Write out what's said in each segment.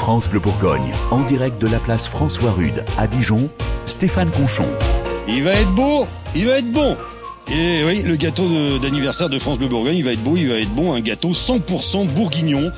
France Bleu Bourgogne, en direct de la place François Rude à Dijon, Stéphane Conchon. Il va être beau, il va être bon. Et oui, le gâteau d'anniversaire de France Bleu Bourgogne, il va être beau, il va être bon, un gâteau 100% bourguignon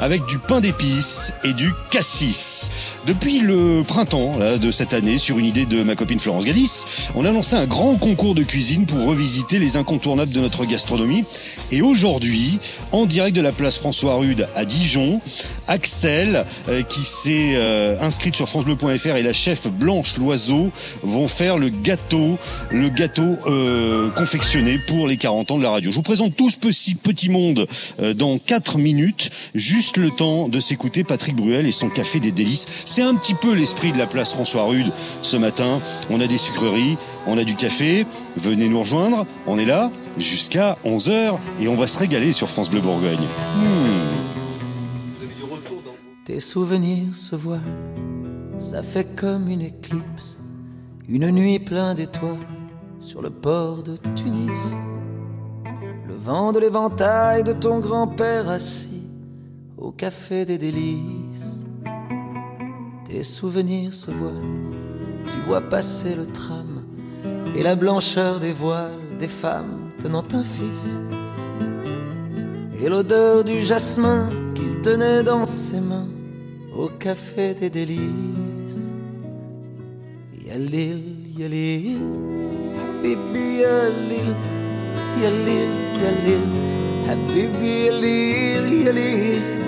avec du pain d'épices et du cassis. Depuis le printemps de cette année, sur une idée de ma copine Florence Galis, on a lancé un grand concours de cuisine pour revisiter les incontournables de notre gastronomie. Et aujourd'hui, en direct de la place François Rude à Dijon, Axel, euh, qui s'est euh, inscrite sur francebleu.fr et la chef Blanche Loiseau vont faire le gâteau, le gâteau euh, confectionné pour les 40 ans de la radio. Je vous présente tout ce petit, petit monde dans 4 minutes, juste le temps de s'écouter Patrick Bruel et son café des délices. C'est un petit peu l'esprit de la place François Rude ce matin. On a des sucreries, on a du café. Venez nous rejoindre. On est là jusqu'à 11h et on va se régaler sur France Bleu Bourgogne. Hmm. Tes souvenirs se ça fait comme une éclipse, une nuit d'étoiles sur le port de Tunis. Le vent de l'éventail de ton grand-père assis au café des délices. Tes souvenirs se voilent, tu vois passer le tram et la blancheur des voiles des femmes tenant un fils. Et l'odeur du jasmin qu'il tenait dans ses mains au café des délices. Yalil, yalil, habibi yalil, yalil, yalil, habibi yalil, yalil.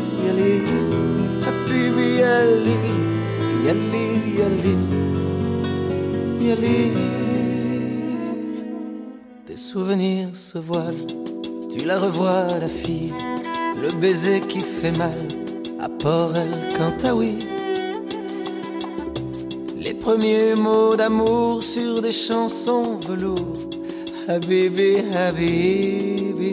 Tes souvenirs se voilent, tu la revois la fille, le baiser qui fait mal à Port El oui Les premiers mots d'amour sur des chansons velours, Habibi, Habibi.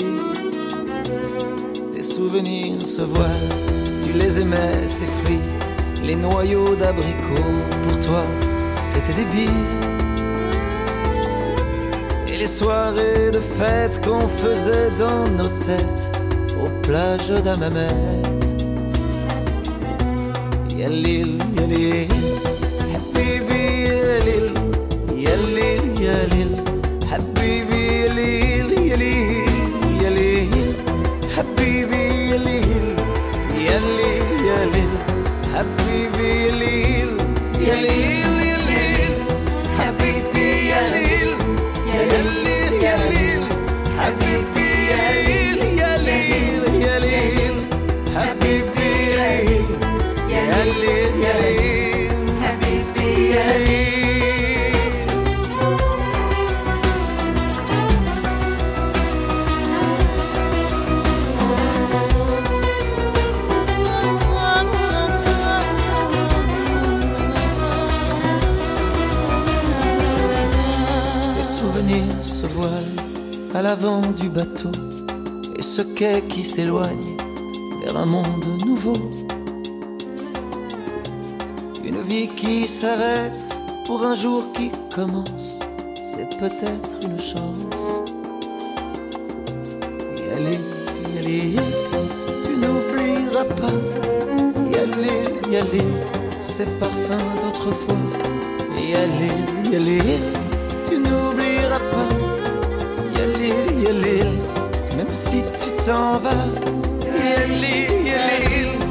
Souvenirs se voilent. Tu les aimais, ces fruits, les noyaux d'abricots. Pour toi, c'était des billes. Et les soirées de fête qu'on faisait dans nos têtes, aux plages d'Amamet. Yalil, yalil, yalil, yalil, à l'avant du bateau et ce quai qui s'éloigne vers un monde nouveau. Une vie qui s'arrête pour un jour qui commence, c'est peut-être une chance. Y aller, y aller, tu n'oublieras pas. Y aller, y aller, ces parfums d'autrefois. Y aller, y aller, même si tu t'en vas. Yalil, Yalil,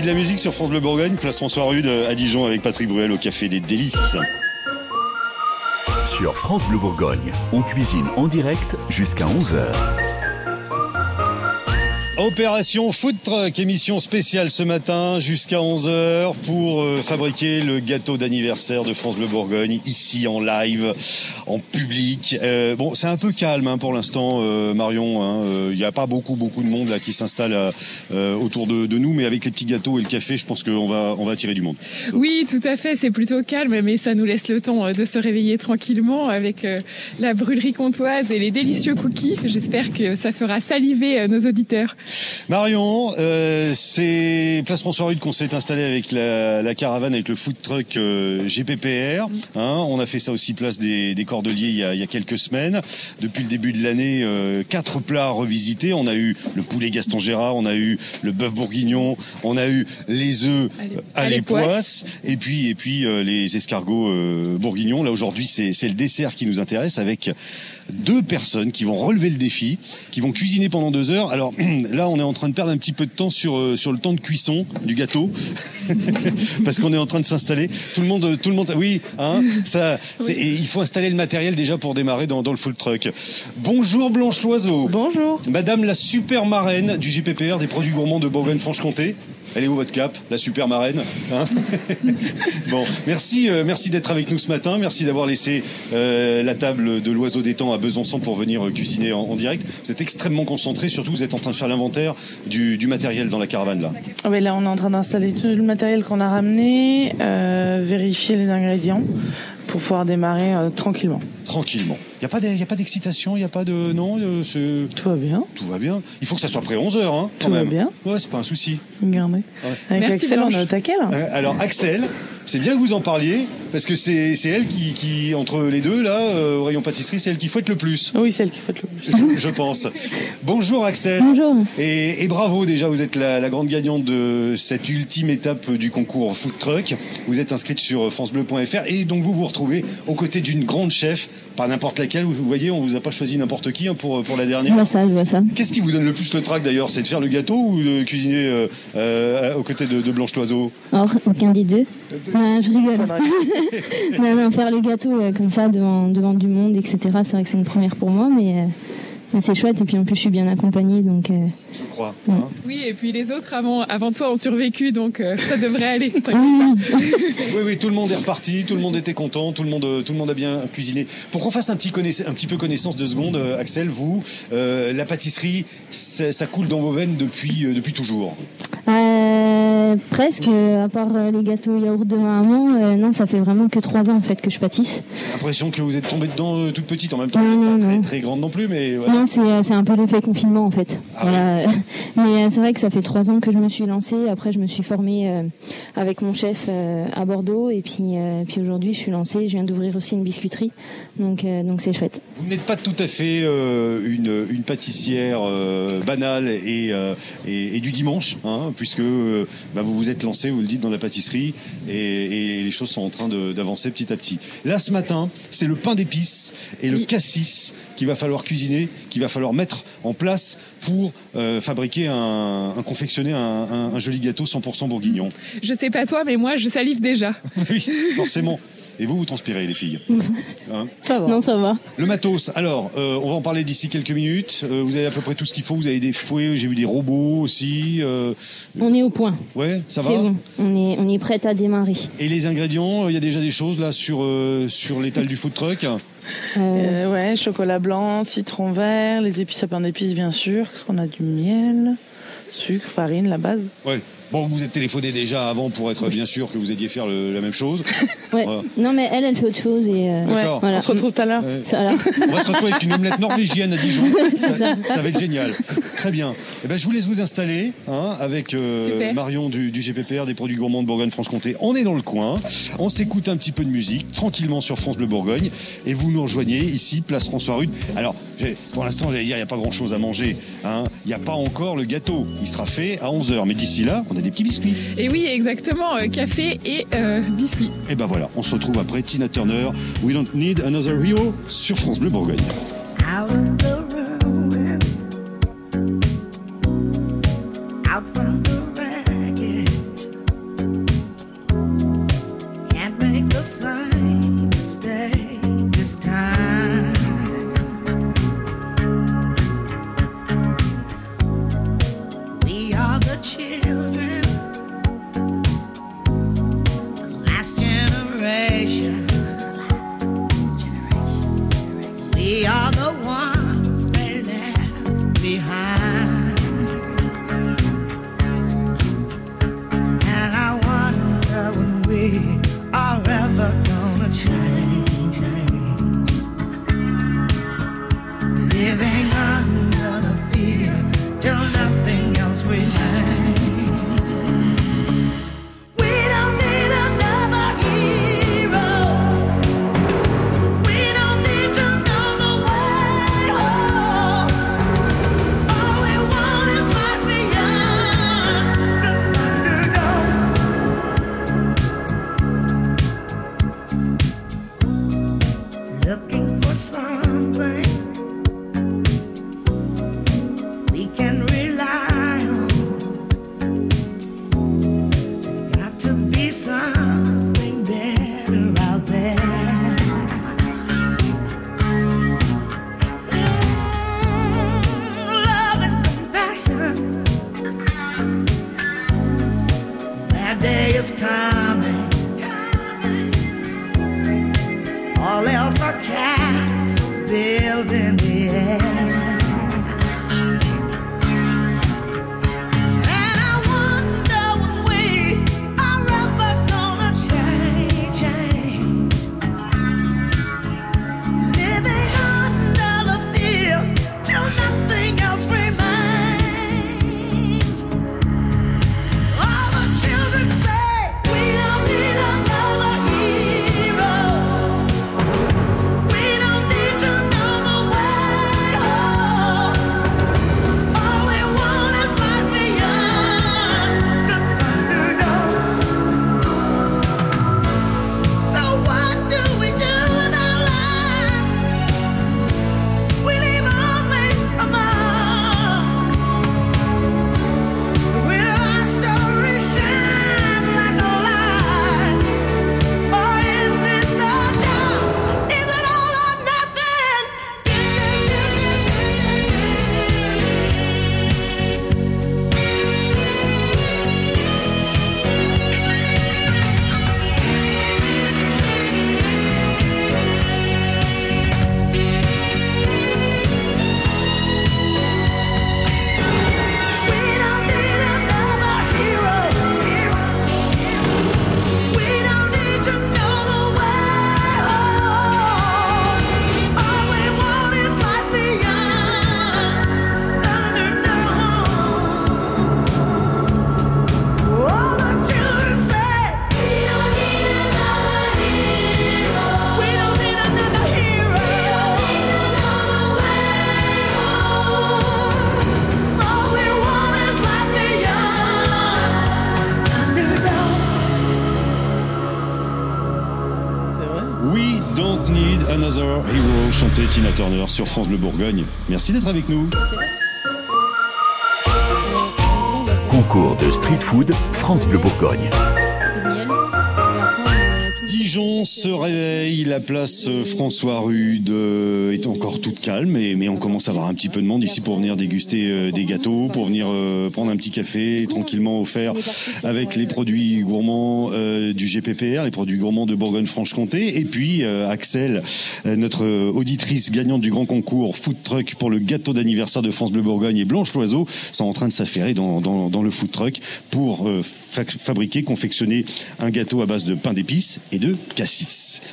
de la musique sur France Bleu Bourgogne, place François Rude à Dijon avec Patrick Bruel au Café des Délices. Sur France Bleu Bourgogne, on cuisine en direct jusqu'à 11h. Opération Food Truck, émission spéciale ce matin jusqu'à 11h pour euh, fabriquer le gâteau d'anniversaire de France Bleu Bourgogne ici en live, en public. Euh, bon, c'est un peu calme hein, pour l'instant, euh, Marion. hein. Euh, Il n'y a pas beaucoup beaucoup de monde là qui s'installe autour de, de nous, mais avec les petits gâteaux et le café, je pense qu'on va on va attirer du monde. Oui, tout à fait, c'est plutôt calme, mais ça nous laisse le temps de se réveiller tranquillement avec la brûlerie comtoise et les délicieux cookies. J'espère que ça fera saliver nos auditeurs. Marion, c'est Place François Rude qu'on s'est installé avec la, la caravane, avec le food truck GPPR. Hein, on a fait ça aussi place des, des Cordeliers il y, a, il y a quelques semaines. Depuis le début de l'année, euh, quatre plats revisités. On a eu le poulet Gaston Gérard, on a eu le bœuf bourguignon, on a eu les œufs À l'é- à à l'époisse, et puis et puis euh, les escargots euh, bourguignons. Là aujourd'hui, c'est c'est le dessert qui nous intéresse avec deux personnes qui vont relever le défi, qui vont cuisiner pendant deux heures. Alors là, on est en train de perdre un petit peu de temps sur euh, sur le temps de cuisson du gâteau, parce qu'on est en train de s'installer. Tout le monde, tout le monde, oui, hein, ça, et il faut installer le matériel déjà pour démarrer dans, dans le food truck. Bonjour Blanche Loiseau. Bonjour. Madame la super marraine du GPPR des produits gourmands de Bourgogne-Franche-Comté. Elle est où votre cap, la super marraine hein? Bon, merci, euh, merci d'être avec nous ce matin. Merci d'avoir laissé euh, la table de l'oiseau des temps à Besançon pour venir euh, cuisiner en, direct. Vous êtes extrêmement concentré, surtout vous êtes en train de faire l'inventaire du, du matériel dans la caravane là. Ah ben là, on est en train d'installer tout le matériel qu'on a ramené, vérifier les ingrédients pour pouvoir démarrer euh, tranquillement. Tranquillement. Il n'y a pas d'e- y a pas d'excitation, il n'y a pas de... Non, euh, c'est- Tout va bien. tout va bien. Il faut que ça soit prêt 11h, hein, quand Tout va même. bien. Ouais, c'est pas un souci. Regardez. Avec Merci, Axel, on est au taquet là. Euh, Alors Axel, c'est bien que vous en parliez parce que c'est c'est elle qui, qui entre les deux là euh, au rayon pâtisserie, c'est elle qui fouette le plus, Oui, celle qui fait le plus. je, je pense. Bonjour Axel. Bonjour. Et, et bravo déjà, vous êtes la, la grande gagnante de cette ultime étape du concours Food Truck. Vous êtes inscrite sur francebleu.fr et donc vous vous retrouvez aux côtés d'une grande chef, pas n'importe laquelle. Vous voyez, on vous a pas choisi n'importe qui hein, pour pour la Je dernière. vois ça, je vois ça. Qu'est-ce qui vous donne le plus le trac d'ailleurs C'est de faire le gâteau ou de cuisiner euh, euh, aux côtés de, de Blanche Loiseau? Or, aucun des deux. Non, je rigole. non, non, faire le gâteau euh, comme ça devant, devant du monde, etc. C'est vrai que c'est une première pour moi, mais, c'est chouette. Et puis en plus, je suis bien accompagnée, donc euh, Je crois. hein. Oui, et puis les autres avant, avant toi ont survécu, donc euh, ça devrait aller. oui, oui. Tout le monde est reparti, tout le monde était content, tout le monde, tout le monde a bien cuisiné. Pour qu'on fasse un petit, un petit peu connaissance de seconde, euh, Axel, vous, euh, la pâtisserie, ça, ça coule dans vos veines depuis, euh, depuis toujours. Euh, presque, à part euh, les gâteaux yaourt de ma maman, euh, non, ça fait vraiment que trois ans en fait que je pâtisse. J'ai l'impression que vous êtes tombée dedans euh, toute petite en même temps. Non, pas non, très, très grande non plus, mais voilà. Non, c'est euh, c'est un peu l'effet confinement en fait. Ah voilà. Mais euh, c'est vrai que ça fait trois ans que je me suis lancée. Après, je me suis formée euh, avec mon chef à Bordeaux, et puis puis aujourd'hui, je suis lancée. Je viens d'ouvrir aussi une biscuiterie, donc donc c'est chouette. Vous n'êtes pas tout à fait une, une pâtissière banale et, et, et du dimanche, hein, puisque bah, vous vous êtes lancé, vous le dites, dans la pâtisserie, et, et les choses sont en train d'avancer petit à petit. Là, ce matin, c'est le pain d'épices et le cassis qu'il va falloir cuisiner, qu'il va falloir mettre en place pour euh, fabriquer un, un confectionner un, un- un joli gâteau 100% bourguignon. Je sais pas toi, mais moi je salive déjà. oui, forcément. Et vous, vous transpirez, les filles. Hein Ça va. Non, ça va. Le matos, alors, euh, on va en parler d'ici quelques minutes. Euh, vous avez à peu près tout ce qu'il faut. Vous avez des fouets, j'ai vu des robots aussi. euh, On est au point. ouais, ça C'est va bon. On est on est prête à démarrer. Et les ingrédients, il y a déjà des choses là sur, euh, sur l'étal du food truck. Ouais, chocolat blanc, citron vert, les épices à pain d'épices bien sûr, parce qu'on a du miel, sucre, farine, la base. Ouais. Bon, vous vous êtes téléphoné déjà avant pour être bien sûr que vous alliez faire le- la même chose. ouais. Voilà. Non, mais elle, elle fait autre chose et euh, Ouais, D'accord. Voilà. on se retrouve tout à l'heure. Ouais. ça, voilà. On va se retrouver avec une omelette norvégienne à Dijon. C'est ça. Ça va être génial. Très bien. Eh ben, je vous laisse vous installer hein, avec euh, Super. Marion du, du GPPR des produits gourmands de Bourgogne-Franche-Comté. On est dans le coin. On s'écoute un petit peu de musique tranquillement sur France Bleu Bourgogne et vous nous rejoignez ici, place François Rude. Alors, j'ai- pour l'instant, j'allais dire, il n'y a pas grand-chose à manger. hein. Il n'y a pas encore le gâteau. Il sera fait à 11h. Mais d'ici là, on des petits biscuits. Et oui, exactement, euh, café et euh, biscuits. Et ben voilà, on se retrouve après Tina Turner, We Don't Need Another Hero sur France Bleu Bourgogne. Out of the ruins, out from the wreckage, can't make the same mistake this time. Tina Turner sur France Bleu Bourgogne. Merci d'être avec nous. Concours de street food France Bleu Bourgogne. Dijon se réveille, la place euh, François Rude euh, est encore toute calme, mais, mais on commence à avoir un petit peu de monde ici pour venir déguster euh, des gâteaux, pour venir prendre un petit café tranquillement offert avec les produits gourmands du GPPR, les produits gourmands de Bourgogne-Franche-Comté, et puis Axel, notre auditrice gagnante du grand concours Food Truck pour le gâteau d'anniversaire de France Bleu Bourgogne et Blanche Loiseau sont en train de s'affairer dans, dans, dans le food truck pour fa- fabriquer, confectionner un gâteau à base de pain d'épices et de cassis.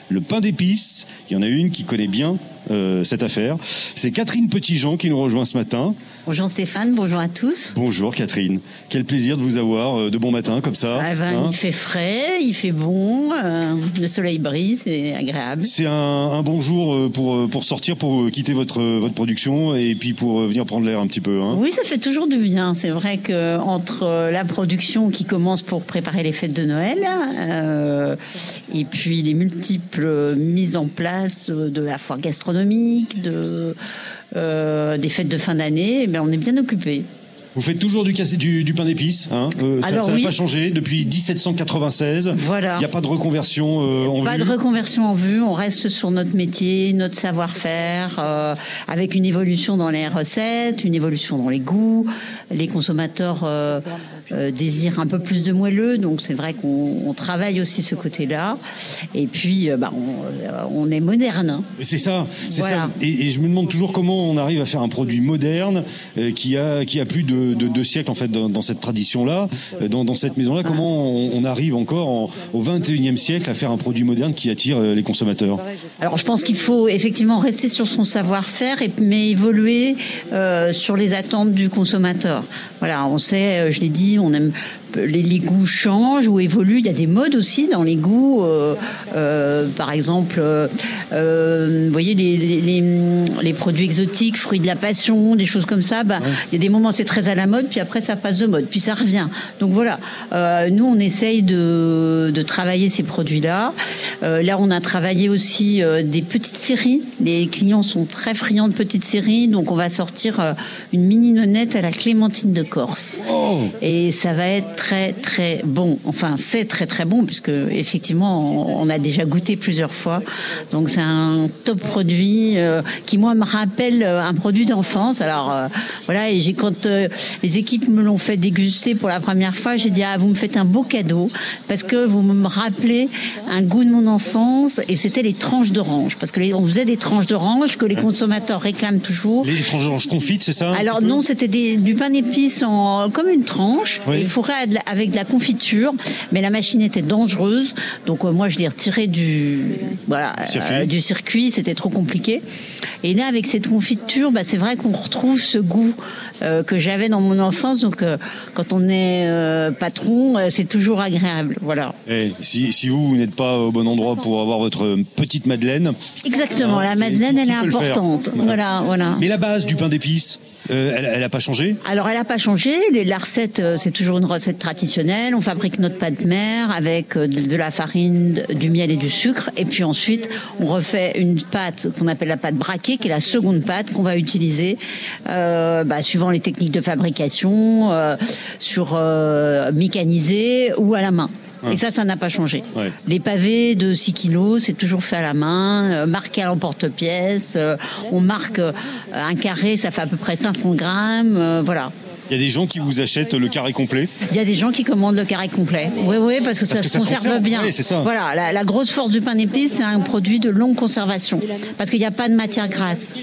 Le pain d'épices, il y en a une qui connaît bien euh, cette affaire. C'est Catherine Petitjean qui nous rejoint ce matin. Bonjour Stéphane, bonjour à tous. Bonjour Catherine. Quel plaisir de vous avoir euh, de bon matin comme ça. Ah ben, hein. il fait frais, il fait bon, euh, le soleil brille, c'est agréable. C'est un, un bon jour euh, pour, pour sortir, pour quitter votre, votre production et puis pour venir prendre l'air un petit peu. Hein. Oui, ça fait toujours du bien. C'est vrai que entre la production qui commence pour préparer les fêtes de Noël euh, et puis les multiples mises en place de la foire gastronomique, de des fêtes de fin d'année, eh ben on est bien occupé. Vous faites toujours du, cassé- du, du pain d'épices, hein Euh, ça Alors ça n'a oui. pas changé depuis 1796. Voilà. Il n'y a pas de reconversion euh, en Pas vue. de reconversion en vue, on reste sur notre métier, notre savoir-faire, euh, avec une évolution dans les recettes, une évolution dans les goûts. Les consommateurs euh, désirent un peu plus de moelleux, donc c'est vrai qu'on on travaille aussi ce côté-là. Et puis, bah, on, on est moderne. hein. C'est ça, c'est Voilà. ça. Et, et je me demande toujours comment on arrive à faire un produit moderne qui a qui a plus de de deux siècles en fait dans, cette tradition-là, dans, cette maison-là. Comment on, arrive encore en- au 21e siècle à faire un produit moderne qui attire euh, les consommateurs? Alors je pense qu'il faut effectivement rester sur son savoir-faire, mais évoluer euh, sur les attentes du consommateur. Voilà, on sait, euh, je l'ai dit, on aime les, les goûts changent ou évoluent. Il y a des modes aussi dans les goûts. euh, euh, par exemple, euh, euh, vous voyez les, les, les, les produits exotiques, fruits de la passion, des choses comme ça. Bah, il y a des moments c'est très à la mode, puis après ça passe de mode, puis ça revient. Donc voilà, euh, nous on essaye de, de travailler ces produits-là. Euh, là, on a travaillé aussi euh, des petites séries. Les clients sont très friands de petites séries, donc on va sortir euh, une mini nonnette à la clémentine de Corse. Et ça va être très très bon. Enfin, c'est très très bon puisque effectivement, on, on a déjà goûté plusieurs fois. Donc c'est un top produit euh, qui moi me rappelle euh, un produit d'enfance. Alors euh, voilà, et j'ai quand euh, les équipes me l'ont fait déguster pour la première fois, j'ai dit ah vous me faites un beau cadeau parce que vous me rappelez un goût de mon enfance et c'était les tranches d'orange parce que les- on faisait des tranches d'orange que les consommateurs réclament toujours. Les tranches d'orange confites, c'est ça Alors non, c'était du pain d'épices en comme une tranche Oui. et fourré à de la- avec de la confiture, mais la machine était dangereuse, donc euh, moi je l'ai retiré du voilà Circuit. euh, du circuit, c'était trop compliqué. Et là avec cette confiture, bah, c'est vrai qu'on retrouve ce goût euh, que j'avais dans mon enfance, donc quand on est patron, c'est toujours agréable, voilà. Eh, si, si vous, vous n'êtes pas au bon endroit pour avoir votre petite madeleine. Exactement, hein, la madeleine elle est importante, voilà voilà. Mais la base du pain d'épices, euh, elle, elle a pas changé? Alors, elle n'a pas changé. Les- La recette, euh, c'est toujours une recette traditionnelle. On fabrique notre pâte mère avec euh, de de la farine, du miel et du sucre. Et puis ensuite, on refait une pâte qu'on appelle la pâte braquée, qui est la seconde pâte qu'on va utiliser euh, bah, suivant les techniques de fabrication, euh, sur euh, mécanisé ou à la main. Et ça, ça n'a pas changé. Ouais. Les pavés de 6 kilos, c'est toujours fait à la main, euh, marqué à l'emporte-pièce. euh, on marque euh, un carré, ça fait à peu près 500 grammes. voilà. Il y a des gens qui vous achètent le carré complet. Il y a des gens qui commandent le carré complet. Oui, oui, parce que, Parce ça, que se ça se conserve conserve, bien. oui, c'est ça. Voilà, la, la grosse force du pain d'épices, c'est un produit de longue conservation. Parce qu'il n'y a pas de matière grasse.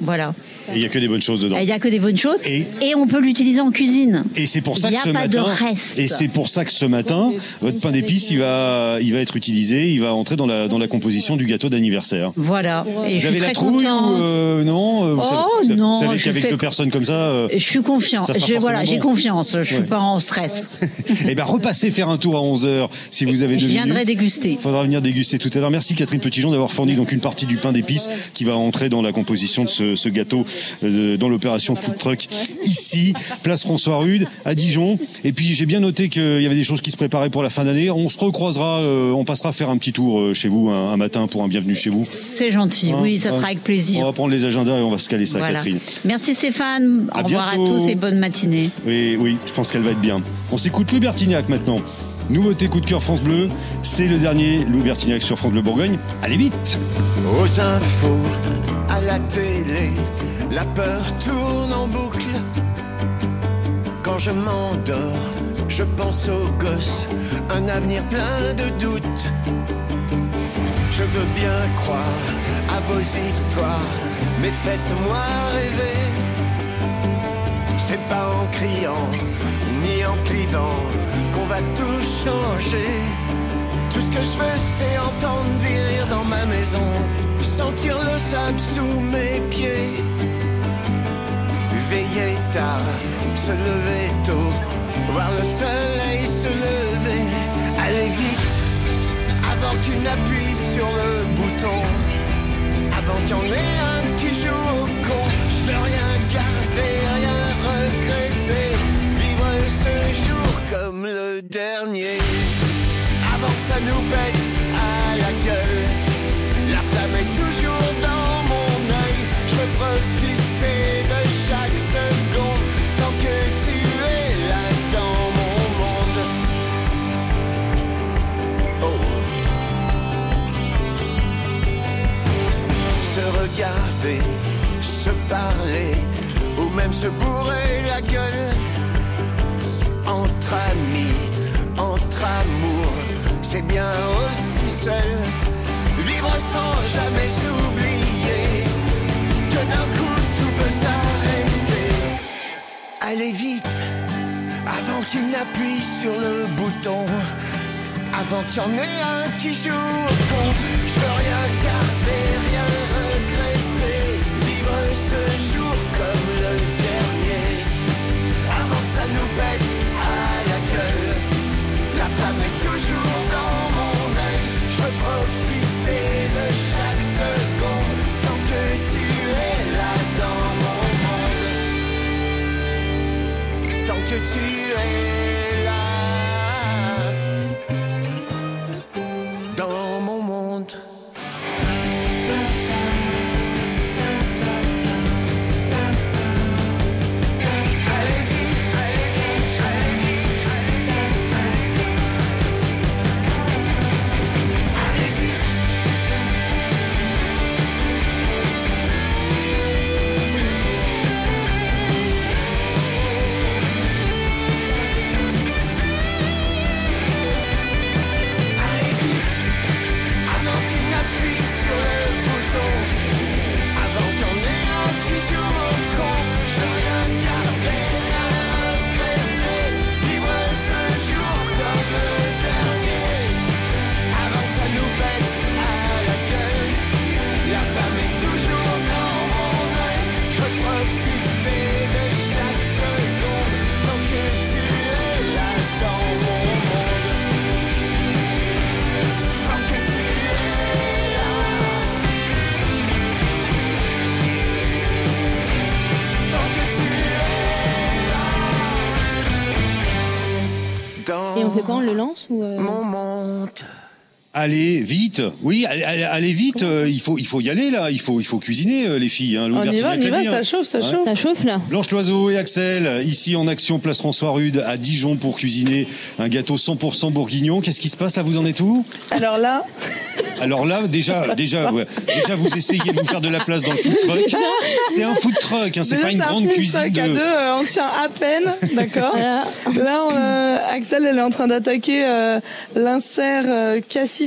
Voilà. Et il n'y a que des bonnes choses dedans. Il n'y a que des bonnes choses. Et- Et, on peut l'utiliser en cuisine. Et c'est pour ça Il que n'y a ce pas matin, de reste. et c'est pour ça que ce matin, votre pain d'épices, il va, il va être utilisé, il va entrer dans la, dans la composition du gâteau d'anniversaire. Voilà. Et Vous je avez suis la très trouille ou euh, non euh, vous Oh, savez, vous non, savez je qu'avec deux personnes comme ça, Je suis. Ça sera Je- voilà, j'ai bon. confiance. Je suis Ouais. pas en stress. eh ben repassez faire un tour à 11 h si vous avez Je deux viendrai minutes. déguster. Il faudra venir déguster tout à l'heure. Merci Catherine Petitjean d'avoir fourni donc une partie du pain d'épices qui va entrer dans la composition de ce, ce gâteau euh, dans l'opération Food Truck ici, place François Rude à Dijon. Et puis j'ai bien noté qu'il y avait des choses qui se préparaient pour la fin d'année. On se recroisera, euh, on passera faire un petit tour euh, chez vous un, un matin pour un bienvenue chez vous. C'est gentil. Hein, oui, ça hein. sera avec On plaisir. va prendre les agendas et on va se caler ça, Voilà. Catherine. Merci Stéphane. Au À revoir bientôt. à tous et bonne matinée. Oui, oui, je pense qu'elle va être bien. On s'écoute Louis Bertignac maintenant. Nouveauté coup de cœur France Bleu, c'est le dernier Louis Bertignac sur France Bleu Bourgogne. Allez vite Aux infos, à la télé, la peur tourne en boucle. Quand je m'endors, je pense aux gosses, un avenir plein de doutes. Je veux bien croire à vos histoires, mais faites-moi rêver. C'est pas en criant, ni en clivant, qu'on va tout changer. Tout ce que je veux, c'est entendre des dans ma maison, sentir le sable sous mes pieds. Veiller tard, se lever tôt, voir le soleil se lever. Aller vite, avant qu'il n'appuie sur le bouton, avant qu'il y en ait un qui joue au con. Je veux rien comme le dernier. Avant que ça nous pète à la gueule, la flamme est toujours dans mon œil. Je veux profiter de chaque seconde tant que tu es là dans mon monde. Oh. Se regarder, se parler ou même se bourrer la gueule c'est bien aussi seul. Vivre sans jamais s'oublier que d'un coup tout peut s'arrêter. Allez vite, avant qu'il n'appuie sur le bouton. Avant qu'il y en ait un qui joue je veux rien garder, rien regretter. Vivre ce jour comme le dernier. Avant que ça nous pète à la gueule. La flamme est toujours que tu es on le lance ou euh, mon. Allez vite, oui, allez, vite. euh, il faut, il faut y aller là. Il faut, il faut cuisiner euh, les filles. Hein, On y va, on y va, dit, ça hein. chauffe, ça Ouais. chauffe. Ça chauffe là Blanche Loiseau et Axel, ici en action Place François Rude à Dijon pour cuisiner un gâteau 100% bourguignon. Qu'est-ce qui se passe là? Vous en êtes où? Alors là, Alors là, déjà, déjà, ouais, déjà, vous essayez de vous faire de la place dans le food truck. C'est un food truck, hein, c'est pas une un grande cuisine truck à de. deux, euh, on tient à peine, d'accord. Là, on, euh, Axel, elle est en train d'attaquer euh, l'insert euh,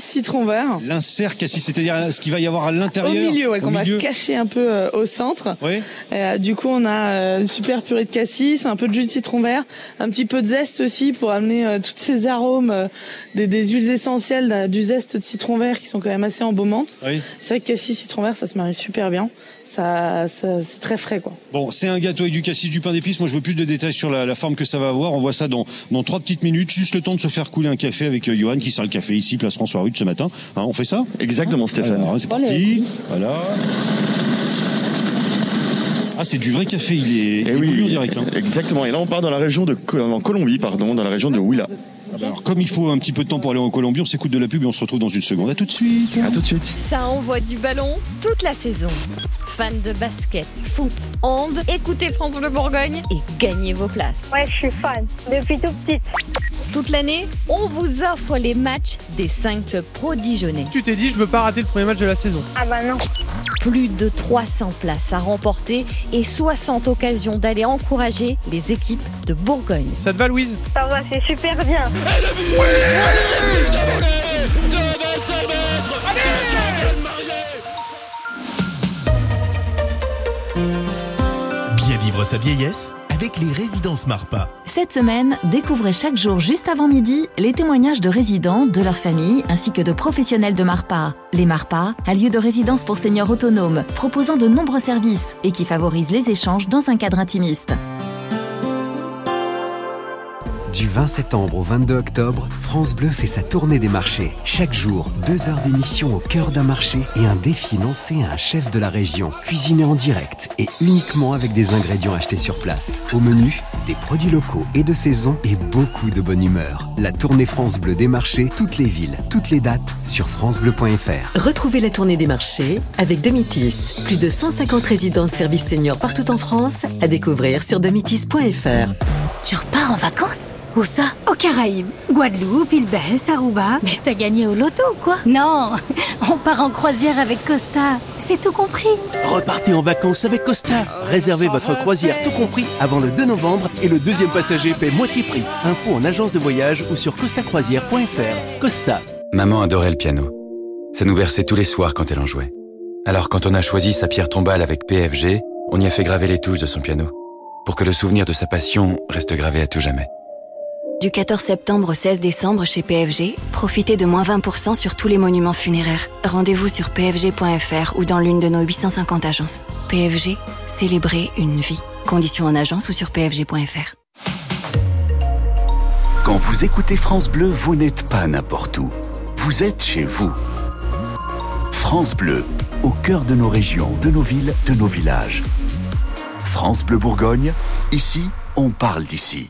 cassis citron vert. L'insert cassis, c'est-à-dire ce qu'il va y avoir à Au l'intérieur. milieu, ouais, Au qu'on va cacher un peu euh, au centre. Ouais. Euh, du coup, on a euh, une super purée de cassis, un peu de jus de citron vert, un petit peu de zeste aussi pour amener euh, tous ces arômes, des, des huiles essentielles, du zeste de citron vert qui sont quand même assez embaumantes. Oui. C'est vrai que cassis citron vert, ça se marie super bien. Ça, ça c'est très frais, quoi. Bon, c'est un gâteau avec du cassis, du pain d'épices. Moi, je veux plus de détails sur la, la forme que ça va avoir. On voit ça dans, dans trois petites minutes. Juste le temps de se faire couler un café avec euh, Johan qui sert le café ici, place François Rude ce matin. Hein, on fait ça? Exactement, Stéphane. Alors, c'est parti. Voilà. Ah, c'est du vrai café. Il est, il oui, direct. hein. exactement. Et là, on part dans la région de en Colombie, pardon, dans la région de Huila. Alors, comme il faut un petit peu de temps pour aller en Colombie, on s'écoute de la pub et on se retrouve dans une seconde. À tout de suite. À tout de suite. Ça envoie du ballon toute la saison. Fans de basket, foot, hand, écoutez France Bleu Bourgogne et gagnez vos places. Ouais, je suis fan depuis tout petite. Toute l'année, on vous offre les matchs des 5 clubs. Tu t'es dit, je veux pas rater le premier match de la saison. Ah bah non. Plus de 300 places à remporter et 60 occasions d'aller encourager les équipes de Bourgogne. Ça te va, Louise? Ça va, c'est super bien. Bien vivre sa vieillesse avec les résidences Marpa. Cette semaine, découvrez chaque jour juste avant midi les témoignages de résidents, de leurs familles ainsi que de professionnels de Marpa. Les Marpa, un lieu de résidence pour seniors autonomes, proposant de nombreux services et qui favorise les échanges dans un cadre intimiste. Du 20 septembre au 22 octobre, France Bleu fait sa tournée des marchés. Chaque jour, deux heures d'émission au cœur d'un marché et un défi lancé à un chef de la région. Cuisiné en direct et uniquement avec des ingrédients achetés sur place. Au menu, des produits locaux et de saison et beaucoup de bonne humeur. La tournée France Bleu des marchés, toutes les villes, toutes les dates sur francebleu.fr. Retrouvez la tournée des marchés avec Domitis. Plus de 150 résidences services seniors partout en France à découvrir sur domitis.fr. Tu repars en vacances? Où ça Aux Caraïbes. Guadeloupe, île Aruba. Mais t'as gagné au loto ou quoi? Non, on part en croisière avec Costa. C'est tout compris. Repartez en vacances avec Costa. Réservez votre croisière tout compris avant le 2 novembre et le deuxième passager paie moitié prix. Info en agence de voyage ou sur costacroisière.fr. Costa. Maman adorait le piano. Ça nous berçait tous les soirs quand elle en jouait. Alors quand on a choisi sa pierre tombale avec PFG, on y a fait graver les touches de son piano. Pour que le souvenir de sa passion reste gravé à tout jamais. Du 14 septembre au 16 décembre chez PFG, profitez de moins 20% sur tous les monuments funéraires. Rendez-vous sur pfg.fr ou dans l'une de nos 850 agences. PFG, célébrer une vie. Conditions en agence ou sur pfg.fr. Quand vous écoutez France Bleu, vous n'êtes pas n'importe où. Vous êtes chez vous. France Bleu, au cœur de nos régions, de nos villes, de nos villages. France Bleu Bourgogne, ici, on parle d'ici.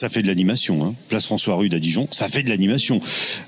Ça fait de l'animation, hein. Place François Rude à Dijon, ça fait de l'animation.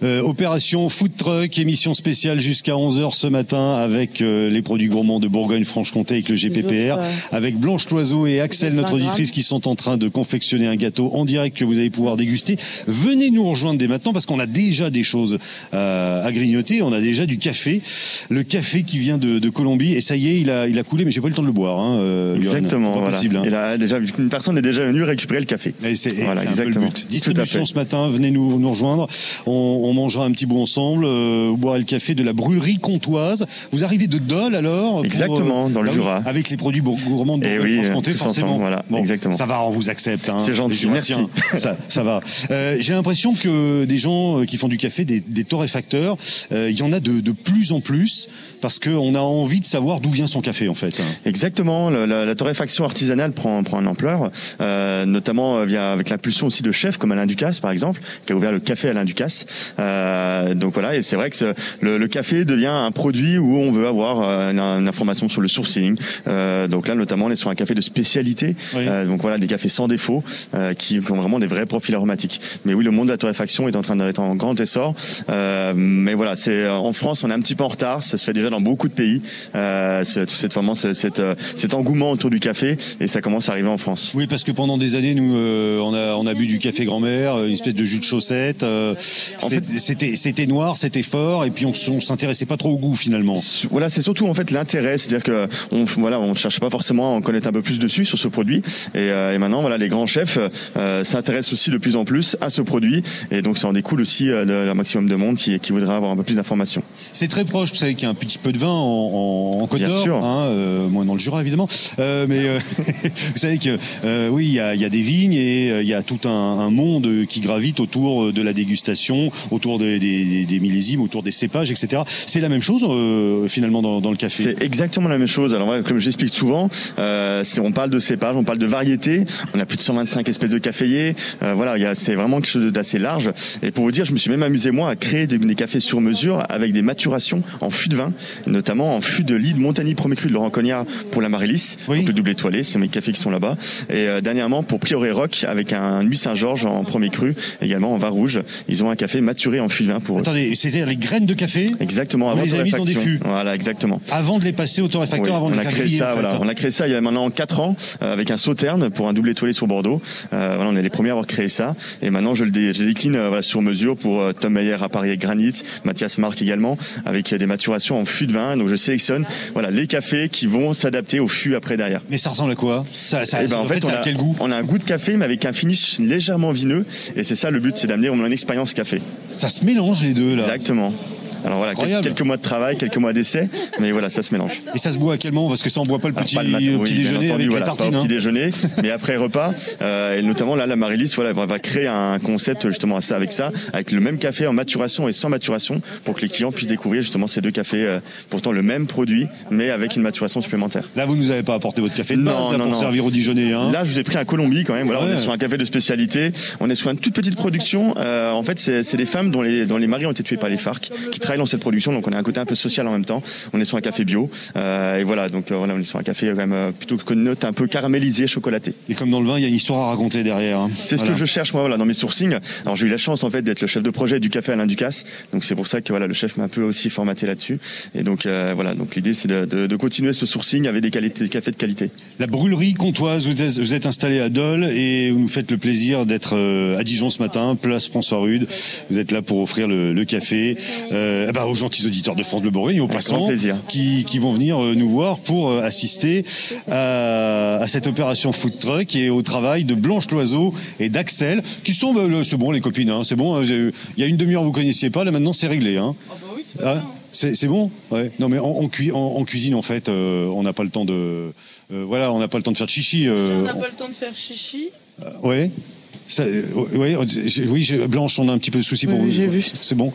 Euh, opération Food Truck, émission spéciale jusqu'à 11h ce matin avec euh, les produits gourmands de Bourgogne-Franche-Comté avec le GPPR, avec Blanche Loiseau et Axel, notre auditrice, qui sont en train de confectionner un gâteau en direct que vous allez pouvoir déguster. Venez nous rejoindre dès maintenant parce qu'on a déjà des choses euh, à grignoter, on a déjà du café. Le café qui vient de, de Colombie et ça y est, il a, il a coulé mais j'ai pas eu le temps de le boire. Hein, euh. Exactement. Pas voilà. possible. hein. A déjà, une personne est déjà venue récupérer le café. Et c'est Voilà, c'est un peu le exactement. but. Distribution ce matin, venez nous, nous rejoindre. On, on mangera un petit bout ensemble, euh, vous boirez le café de la brûlerie comtoise. Vous arrivez de Dole alors pour, Exactement, dans le bah oui, Jura. avec les produits gourmands de Eh oui, tous forcément. ensemble, voilà, Bon, exactement. Ça va, on vous accepte. Hein, C'est gentil, Jurassiens. ça, ça va. Euh, J'ai l'impression que des gens euh, qui font du café, des, des torréfacteurs, euh, il y en a de, de plus en plus parce qu'on a envie de savoir d'où vient son café en fait. Exactement, le- la, la torréfaction artisanale prend, prend une ampleur, euh, notamment euh, via avec l'impulsion aussi de chefs comme Alain Ducasse par exemple, qui a ouvert le café Alain Ducasse. Euh, donc voilà, et c'est vrai que le, le café devient un produit où on veut avoir euh, une, une information sur le sourcing. Euh, donc là, notamment, on est sur un café de spécialité. Euh, donc voilà, des cafés sans défaut euh, qui, ont vraiment des vrais profils aromatiques. Mais oui, le monde de la torréfaction est en train d'être en grand essor. Euh, mais voilà, c'est en France, on est un petit peu en retard. Ça se fait déjà dans beaucoup de pays. Euh, c'est cette vraiment c'est- cette, euh, cet engouement autour du café et ça commence à arriver en France. Oui, parce que pendant des années, nous, euh, on a on a bu du café grand-mère, euh, une espèce de jus de chaussette. euh, c'était c'était noir, c'était fort, et puis on, on s'intéressait pas trop au goût finalement. Voilà, c'est surtout en fait l'intérêt, c'est-à-dire que on voilà, on cherche pas forcément à en connaître un peu plus dessus sur ce produit, et, et maintenant voilà, les grands chefs s'intéressent aussi de plus en plus à ce produit, et donc ça en découle aussi un maximum de monde qui, qui voudra avoir un peu plus d'informations. C'est très proche, vous savez qu'il y a un petit peu de vin en, en, en Côte d'Or, hein, euh, moins dans le Jura évidemment, Euh, mais euh, vous savez que euh, oui, il y a, y a des vignes et euh, il y a tout un, un monde qui gravite autour de la dégustation, autour des, des, des- millésimes, autour des cépages, etc. C'est la même chose euh, finalement dans, dans le café. C'est exactement la même chose. Alors comme j'explique souvent, euh, on parle de cépage, on parle de variété. On a plus de 125 espèces de caféiers. Euh, voilà, c'est vraiment quelque chose d'assez large. Et pour vous dire, je me suis même amusé moi à créer des, des cafés sur mesure avec des maturations en fût de vin, notamment en fût de lit de Montagny premier cru de Laurent Cognard pour la Marilis, donc le double étoilé. C'est mes cafés qui sont là-bas. Et euh, dernièrement pour Prioré Rock avec un Nuit Saint-Georges en premier cru, également en vin rouge. Ils ont un café maturé en fût de vin pour. Attendez, c'est-à-dire les graines de café Exactement. Avant les avez mises dans des fûts Voilà, exactement. avant de les passer au torréfacteur, Oui, avant de on les faire griller. ça, en fait. voilà. On a créé ça il y a maintenant 4 ans euh, avec un sauterne pour un double étoilé sur Bordeaux. Euh, voilà, on est les premiers à avoir créé ça. Et maintenant, je le, dé- je le décline euh, voilà, sur mesure pour euh, Tom Meyer à Paris et Granit, Mathias Marc également, avec euh, des maturations en fût de vin. Donc je sélectionne voilà les cafés qui vont s'adapter au fût après derrière. Mais ça ressemble à quoi? Ça, ça, Eh ben, en fait, on ça a quel goût? on a un goût de café, mais avec un finish légèrement vineux. Et c'est ça le but, c'est d'amener une expérience café. Ça se mélange les deux là. Exactement. Alors voilà, Incroyable. quelques mois de travail, quelques mois d'essai, mais voilà, ça se mélange. Et ça se boit à quel moment? Parce que ça on boit pas le Alors, petit, pas le matin, oui, petit déjeuner entendu, avec voilà, les pas tartines. au hein. petit déjeuner, mais après repas. Euh, et notamment là, la Marilis, voilà, va, créer un concept justement à ça, avec ça, avec le même café en maturation et sans maturation, pour que les clients puissent découvrir justement ces deux cafés, euh, pourtant le même produit, mais avec une maturation supplémentaire. Là, vous nous avez pas apporté votre café de base là, pour servir au déjeuner. Hein. Là, je vous ai pris un Colombie quand même. Voilà, on est sur un café de spécialité. On est sur une toute petite production. Euh, en fait, c'est c'est des femmes dont les, dont les maris ont été tués par les FARC, qui dans cette production, donc on a un côté un peu social en même temps. On est sur un café bio, euh, et voilà, donc euh, voilà, on est sur un café quand même euh, plutôt que note un peu caramélisée, chocolatée. Et comme dans le vin, il y a une histoire à raconter derrière. hein. C'est ce que je cherche moi voilà dans mes sourcings. Alors j'ai eu la chance en fait d'être le chef de projet du café Alain Ducasse, donc c'est pour ça que voilà le chef m'a un peu aussi formaté là-dessus. Et donc euh, voilà, donc l'idée c'est de, de- de continuer ce sourcing avec des qualités, des cafés de qualité. La brûlerie comtoise, vous êtes, vous êtes installé à Dole et vous nous faites le plaisir d'être euh, à Dijon ce matin, place François Rude. Vous êtes là pour offrir le, le café euh, bah, aux gentils auditeurs de France Bleu Bourgogne et aux passants grand plaisir. Qui, qui vont venir euh, nous voir pour euh, assister à, à cette opération food truck et au travail de Blanche Loiseau et d'Axel, qui sont, bah, le- c'est bon les copines, hein, c'est bon. hein, Il y a une demi-heure vous connaissiez pas, là maintenant c'est réglé. Hein. Ah, c'est c'est bon? Ouais. Non mais en, en, cui- en- en cuisine en fait, euh, on n'a pas le temps de, euh, voilà, on n'a pas le temps de faire de chichi. euh, On n'a pas le temps de faire chichi. Ouais. Ça, euh, oui, j'ai- Blanche, on a un petit peu de soucis pour Oui, vous. j'ai vu. C'est bon.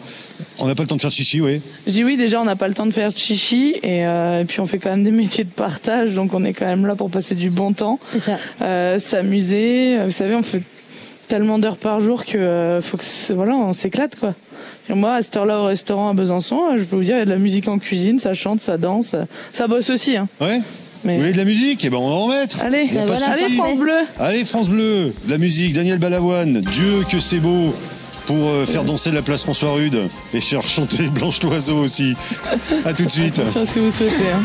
On n'a pas le temps de faire de chichi, oui. Je dis oui, déjà on n'a pas le temps de faire de chichi et, euh, et puis on fait quand même des métiers de partage, donc on est quand même là pour passer du bon temps, Euh, s'amuser. Vous savez, on fait tellement d'heures par jour que euh, faut que voilà, on s'éclate quoi. Et moi, à cette heure-là au restaurant à Besançon, je peux vous dire, il y a de la musique en cuisine, ça chante, ça danse, ça bosse aussi. Hein. Ouais. Vous voulez de la musique? Eh ben, on va en mettre. Allez, allez souci. France Bleu. Allez, France Bleu, de la musique, Daniel Balavoine, Dieu que c'est beau, pour euh, faire danser la place François Rude et faire chanter Blanche Loiseau aussi. À tout de suite. Attention à ce que vous souhaitez. Hein.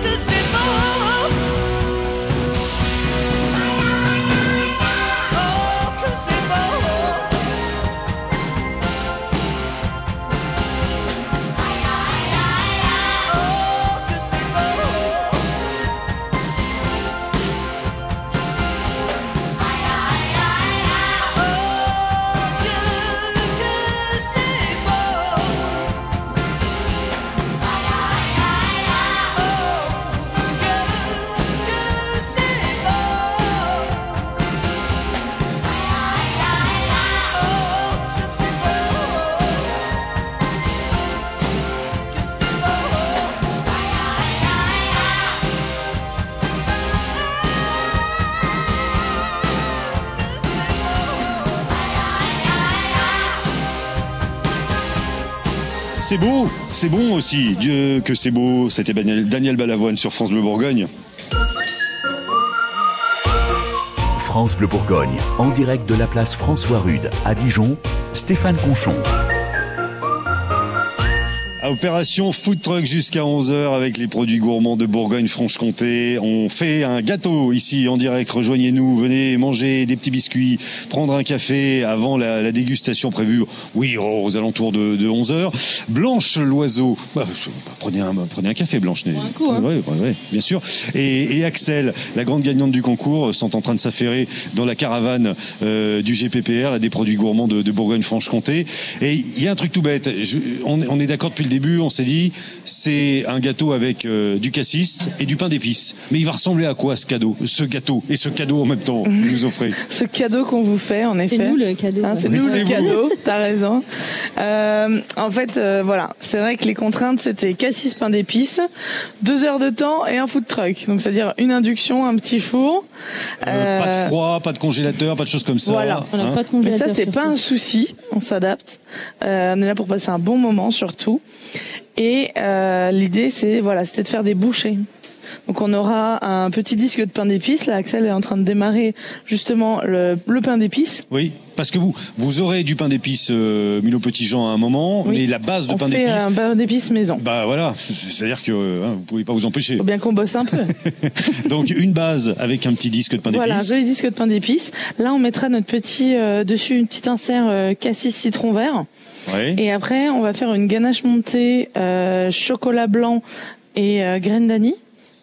like a simple c'est bon aussi. Dieu que c'est beau. C'était Daniel, Balavoine sur France Bleu Bourgogne. France Bleu Bourgogne, en direct de la place François Rude à Dijon, Stéphane Conchon. Opération Food Truck jusqu'à 11h avec les produits gourmands de Bourgogne-Franche-Comté. On fait un gâteau ici en direct. Rejoignez-nous, venez manger des petits biscuits, prendre un café avant la, la dégustation prévue, oui, aux alentours de, de 11h. Blanche Loiseau, bah, prenez, un, prenez un café Blanche. un coup, hein. Ouais, ouais, ouais, bien sûr. Et, et Axel, la grande gagnante du concours, sont en train de s'affairer dans la caravane euh, du GPPR, là, des produits gourmands de, de Bourgogne-Franche-Comté. Et il y a un truc tout bête. Je- on, est- on est d'accord depuis le début, on s'est dit, c'est un gâteau avec euh, du cassis et du pain d'épices. Mais il va ressembler à quoi ce cadeau, ce gâteau et ce cadeau en même temps que vous nous offrez? Ce cadeau qu'on vous fait, en effet. nous le cadeau. Hein, c'est Oui, nous c'est le vous. cadeau, t'as raison. Euh, en fait, euh, voilà, c'est vrai que les contraintes, c'était cassis pain d'épices, deux heures de temps et un food truck. Donc, c'est-à-dire une induction, un petit four. Euh, Pas Euh, de froid, pas de congélateur, pas de choses comme ça. Voilà. hein. Mais ça, c'est pas un souci. On s'adapte. Euh, on est là pour passer un bon moment, surtout. Et euh, l'idée, c'est voilà, c'était de faire des bouchées. Donc on aura un petit disque de pain d'épices. Là, Axel est en train de démarrer justement le, le pain d'épices. Oui, parce que vous, vous aurez du pain d'épices euh, mis au petit Jean à un moment, Oui. mais la base de on pain fait d'épices. un pain d'épices maison. Bah voilà, c'est-à-dire que hein, vous pouvez pas vous empêcher. Faut bien qu'on bosse un peu. Donc une base avec un petit disque de pain Voilà, un d'épices. joli disque de pain d'épices. Là, on mettra notre petit euh, dessus une petite insert euh, cassis citron vert. Et après, on va faire une ganache montée euh, chocolat blanc et euh, graines d'anis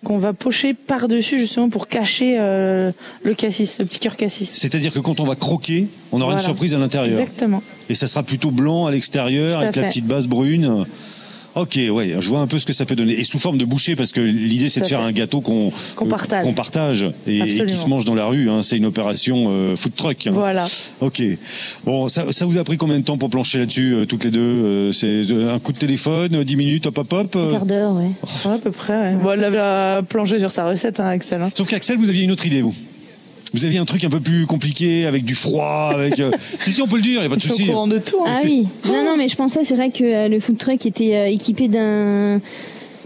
qu'on va pocher par-dessus justement pour cacher euh, le cassis, le petit cœur cassis. C'est-à-dire que quand on va croquer, on aura une surprise à l'intérieur. Exactement. Et ça sera plutôt blanc à l'extérieur avec la petite base brune. Ok, ouais, je vois un peu ce que ça peut donner. Et sous forme de bouchée, parce que l'idée c'est de faire un gâteau qu'on Qu'on partage. qu'on partage et, et qui se mange dans la rue. Hein. C'est une opération euh, food truck. hein. Voilà. Ok. Bon, ça, ça vous a pris combien de temps pour plancher là-dessus, euh, toutes les deux Euh, C'est euh, un coup de téléphone, euh, 10 minutes, hop, hop, hop. euh? Un quart d'heure, ouais. Ouais, à peu près. Ouais. Bon, elle a planché sur sa recette, hein, Axel. hein. Sauf qu'Axel, vous aviez une autre idée, vous. Vous aviez un truc un peu plus compliqué, avec du froid, avec. euh, si, si, on peut le dire, il n'y a pas de souci. courant de tout. hein. Ah oui. Non, non, mais je pensais, c'est vrai que euh, le food truck était euh, équipé d'un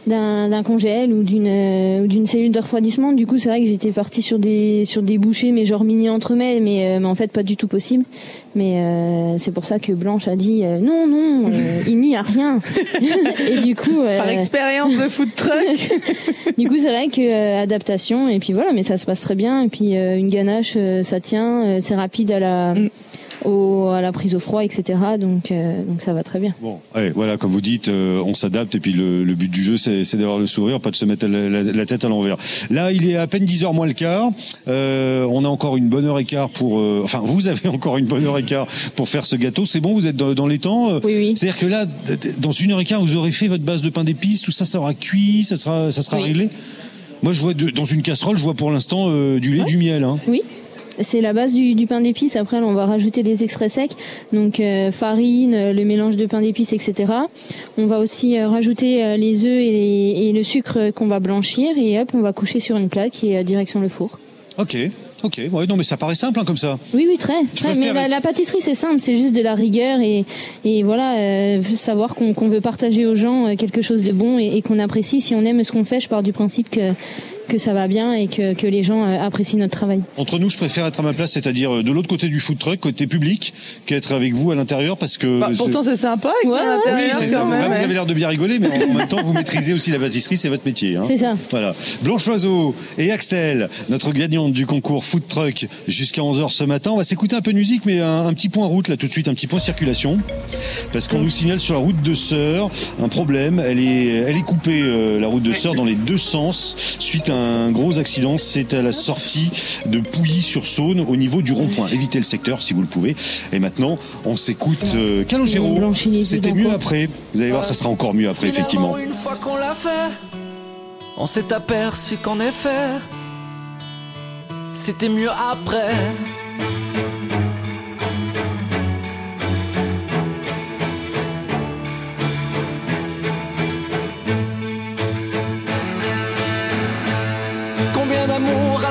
d'un congèle ou d'une euh, d'une cellule de refroidissement. Du coup, c'est vrai que j'étais partie sur des sur des bouchées, mais genre mini entremets, mais euh, mais en fait pas du tout possible. Mais euh, c'est pour ça que Blanche a dit euh, non, non, euh, il n'y a rien. et du coup, euh, Par expérience de food truck. du coup, c'est vrai que euh, adaptation et puis voilà, mais ça se passe très bien. Et puis euh, une ganache, euh, ça tient, euh, c'est rapide à la au, à la prise au froid, etc. Donc euh, donc ça va très bien. Bon, ouais, voilà, comme vous dites, euh, on s'adapte et puis le, le but du jeu, c'est c'est d'avoir le sourire, pas de se mettre la, la- la tête à l'envers. Là, il est à peine 10 heures moins le quart. Euh, on a encore une bonne heure et quart pour. euh, enfin, vous avez encore une bonne heure et quart pour faire ce gâteau. C'est bon, vous êtes dans, dans les temps. euh, Oui, oui. C'est-à-dire que là, dans une heure et quart, vous aurez fait votre base de pain d'épices, tout ça, ça aura cuit, ça sera, ça sera Oui. réglé. Moi, je vois de- dans une casserole, je vois pour l'instant euh, du lait, du miel. Hein. Oui. C'est la base du, du pain d'épices. Après, là, on va rajouter des extraits secs, donc euh, farine, euh, le mélange de pain d'épices, etc. On va aussi euh, rajouter les œufs et, les- et le sucre qu'on va blanchir et hop, on va coucher sur une plaque et direction le four. Ok, ok. Ouais, non, mais ça paraît simple hein, comme ça. Oui, oui, très. Très. Mais la, pâtisserie, c'est simple, c'est juste de la rigueur et, et voilà, euh, savoir qu'on veut partager aux gens quelque chose de bon et, et qu'on apprécie. Si on aime ce qu'on fait, je pars du principe que que ça va bien et que, que les gens euh, apprécient notre travail. Entre nous, je préfère être à ma place, c'est-à-dire euh, de l'autre côté du food truck, côté public, qu'être avec vous à l'intérieur parce que. Bah, pourtant, c'est sympa avec Ouais, à ouais. l'intérieur, Oui, c'est quand ça. même. Bah, vous avez l'air de bien rigoler, mais en même temps, vous maîtrisez aussi la pâtisserie, c'est votre métier. hein. C'est ça. Voilà. Blanche Loiseau et Axel, notre gagnante du concours Food Truck jusqu'à 11h ce matin. On va s'écouter un peu de musique, mais un, un petit point route là tout de suite, un petit point circulation. Parce qu'on nous signale sur la route de Sœur un problème. Elle est, elle est coupée, euh, la route de Sœur, dans les deux sens suite à un gros accident. C'est à la sortie de Pouilly-sur-Saône au niveau du rond-point. Évitez le secteur si vous le pouvez. Et maintenant, on s'écoute euh, Calogero. C'était mieux après. Vous allez voir, ça sera encore mieux après, effectivement. Une fois qu'on l'a fait, on s'est aperçu qu'en effet, c'était mieux après.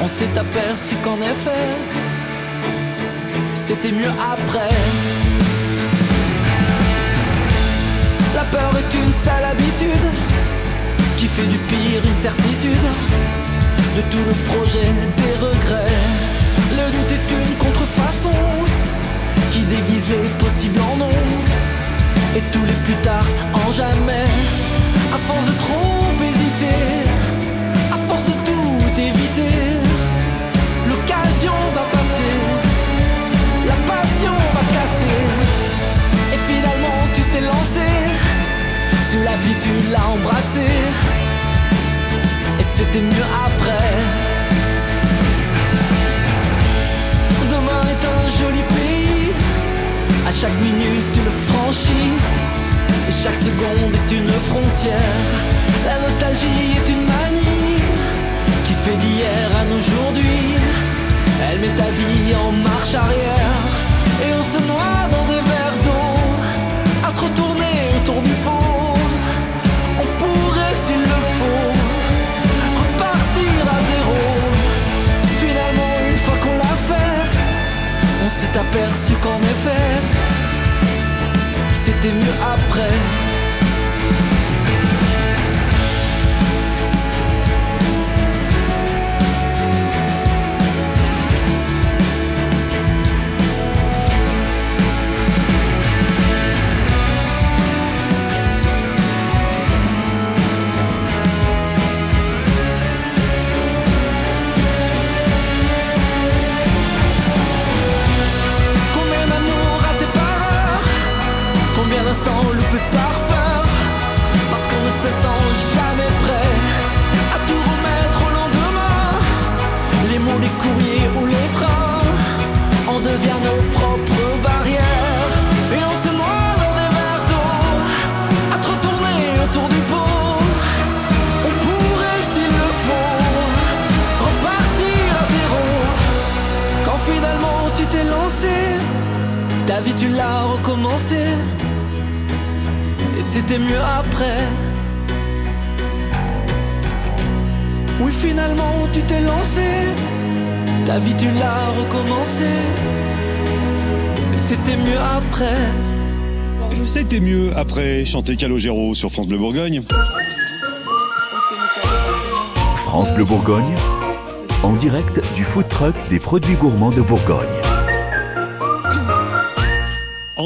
on s'est aperçu qu'en effet, c'était mieux après. La peur est une sale habitude qui fait du pire une certitude. De tout le projet, des regrets. Le doute est une contrefaçon qui déguise les possibles en non. Et tous les plus tard en jamais. À force de trop hésiter, chaque minute tu le franchis. Et chaque seconde est une frontière. La nostalgie est une manie qui fait d'hier à aujourd'hui. Elle met ta vie en marche arrière. Et on se noie dans des verres d'eau à trop tourner autour du pot. On pourrait, s'il le faut, repartir à zéro. Finalement, une fois qu'on l'a fait, on s'est aperçu qu'en effet, c'était mieux après. Par peur Parce qu'on ne se sent jamais prêt À tout remettre au lendemain. Les mots, les courriers ou les trains On devient nos propres barrières. Et on se noie dans des verres d'eau À trop tourner autour du pot On pourrait s'il le faut Repartir à zéro. Quand finalement tu t'es lancé, ta vie tu l'as recommencé. C'était mieux après. Oui, finalement tu t'es lancé, ta vie tu l'as recommencé. Et c'était mieux après. C'était mieux après chanter Calogero sur France Bleu Bourgogne. France Bleu Bourgogne, en direct du food truck des produits gourmands de Bourgogne.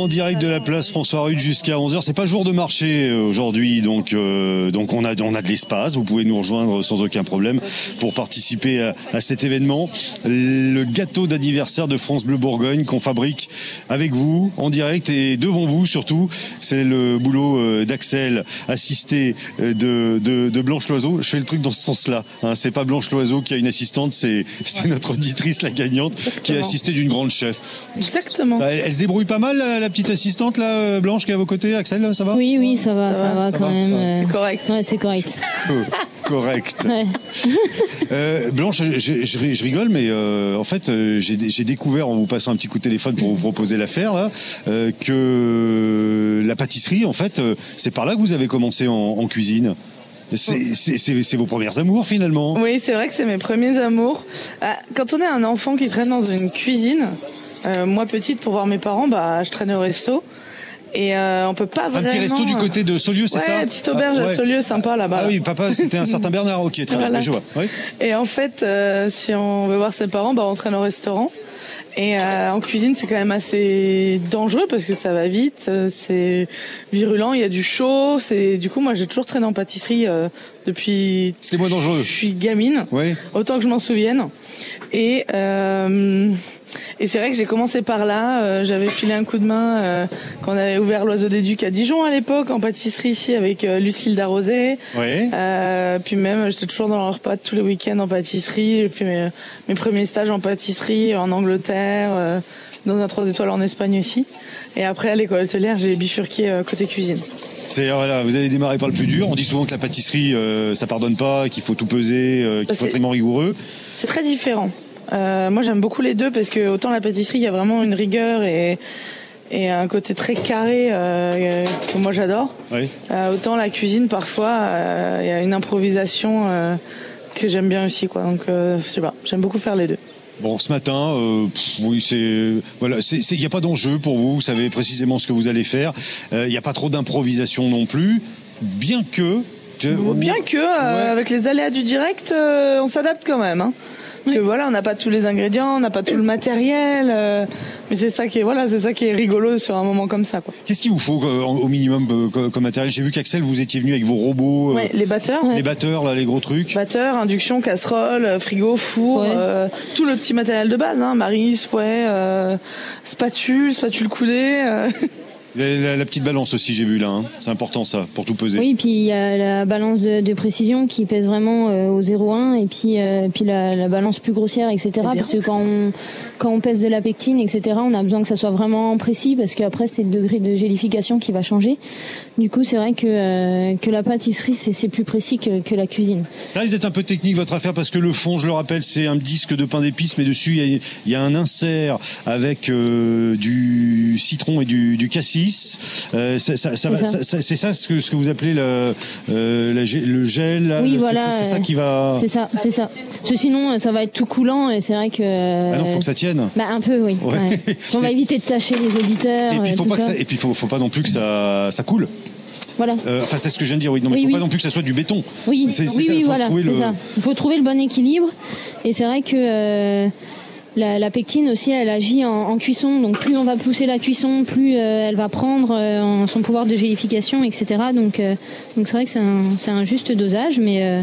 En direct de la place François Rude jusqu'à 11h. C'est pas jour de marché euh, aujourd'hui, donc euh, donc on a on a de l'espace. Vous pouvez nous rejoindre sans aucun problème pour participer à, à cet événement. Le gâteau d'anniversaire de France Bleu Bourgogne qu'on fabrique avec vous en direct et devant vous surtout. C'est le boulot euh, d'Axel, assisté de, de, de Blanche Loiseau. Je fais le truc dans ce sens-là. Hein. C'est pas Blanche Loiseau qui a une assistante, c'est c'est notre auditrice la gagnante qui est assistée d'une grande chef. Exactement. Elle, elle se débrouille pas mal, la, la petite assistante, là, euh, Blanche, qui est à vos côtés, Axel, ça va? Oui, oui, ça va, ça, va ça quand va. même. Ouais. euh, C'est correct. Ouais, c'est correct. Correct. Ouais. Euh, Blanche, je, je- je- je rigole, mais euh, en fait, j'ai découvert en vous passant un petit coup de téléphone pour vous proposer l'affaire là, euh, que la pâtisserie, en fait, c'est par là que vous avez commencé en, en cuisine? C'est vos premières amours finalement. Oui, c'est vrai que c'est mes premiers amours. Ah, Quand on est un enfant qui traîne dans une cuisine, euh, moi petite pour voir mes parents, bah je traînais au resto. Et euh, on peut pas Un vraiment. petit resto du côté de Saulieu, c'est ouais, ça petite auberge Ah, à. Saulieu, sympa là-bas. Ah oui, papa, c'était un certain Bernard. Ok, très bien, Voilà. oui, je vois. Oui. Et en fait, euh, si on veut voir ses parents, bah on traîne au restaurant. Et euh, en cuisine, c'est quand même assez dangereux parce que ça va vite, euh, c'est virulent, il y a du chaud. C'est du coup, moi, j'ai toujours traîné en pâtisserie euh, depuis. C'était moins dangereux. Je suis gamine, Oui. autant que je m'en souvienne. Et euh, et c'est vrai que j'ai commencé par là. euh, J'avais filé un coup de main euh, quand on avait ouvert l'Oiseau des Ducs à Dijon à l'époque en pâtisserie ici avec euh, Lucille Darrosé. Oui. Euh, puis même, j'étais toujours dans leur repas tous les week-ends en pâtisserie. J'ai fait mes, mes premiers stages en pâtisserie en Angleterre, euh, dans un 3 étoiles en Espagne aussi. Et après, à l'école hôtelière, j'ai bifurqué euh, côté cuisine. C'est voilà, vous allez démarrer par le plus dur. On dit souvent que la pâtisserie, euh, ça pardonne pas, qu'il faut tout peser, euh, qu'il Bah, faut être vraiment rigoureux. C'est très différent. Euh, moi, j'aime beaucoup les deux parce que autant la pâtisserie, il y a vraiment une rigueur et, et un côté très carré euh, que moi j'adore. Oui. Euh, autant la cuisine, parfois, euh, il y a une improvisation euh, que j'aime bien aussi. Quoi. Donc, euh, je sais pas, j'aime beaucoup faire les deux. Bon, ce matin, euh, pff, oui, c'est voilà, il n'y a pas d'enjeu pour vous. Vous savez précisément ce que vous allez faire. Euh, Il n'y a pas trop d'improvisation non plus, bien que. Bien que, euh, avec les aléas du direct, euh, on s'adapte quand même. Hein. Que voilà, on n'a pas tous les ingrédients, on n'a pas tout le matériel, euh, mais c'est ça qui est voilà, c'est ça qui est rigolo sur un moment comme ça. Quoi. Qu'est-ce qu'il vous faut euh, au minimum euh, co- comme matériel? J'ai vu qu'Axel, vous étiez venu avec vos robots, euh, Ouais, les batteurs. les batteurs, là, les gros trucs. Batteur, induction, casserole, euh, frigo, four, euh, tout le petit matériel de base, hein, maris, fouet, euh, spatule, spatule coudée. La, la- la petite balance aussi, j'ai vu là. hein. C'est important ça, pour tout peser. Oui, puis il y a la balance de, de précision qui pèse vraiment euh, au 0,1 et puis euh, puis la, la balance plus grossière, etc. Parce que quand on quand on pèse de la pectine, etc. On a besoin que ça soit vraiment précis parce qu'après c'est le degré de gélification qui va changer. Du coup, c'est vrai que euh, que la pâtisserie c'est plus précis que, que la cuisine. Ça risque d'être un peu technique votre affaire parce que le fond, je le rappelle, c'est un disque de pain d'épices, mais dessus il y a, il y a un insert avec euh, du citron et du, du cassis. Euh, ça- ça- ça va- C'est ça. ce que, ce que vous appelez le, euh, la gé- le gel. oui, le- voilà. C'est ça qui va. C'est ça, c'est ça. Parce que sinon, euh, ça va être tout coulant et c'est vrai que. Ah non, faut que ça tienne. Bah un peu, oui. Ouais. ouais. Puis On va éviter de tâcher les auditeurs. Et puis faut pas que ça. ça, et puis faut, faut pas non plus que ça, ça coule. Voilà. Euh, Enfin, c'est ce que je viens de dire. Oui, non, mais Oui, faut oui. pas non plus que ça soit du béton. Oui, oui, oui, voilà, le- ça. Il faut trouver le bon équilibre. Et c'est vrai que euh, la, pectine aussi, elle agit en, cuisson. Donc plus on va pousser la cuisson, plus euh, elle va prendre euh, son pouvoir de gélification, etc. Donc euh, donc c'est vrai que c'est un, un juste dosage, mais euh,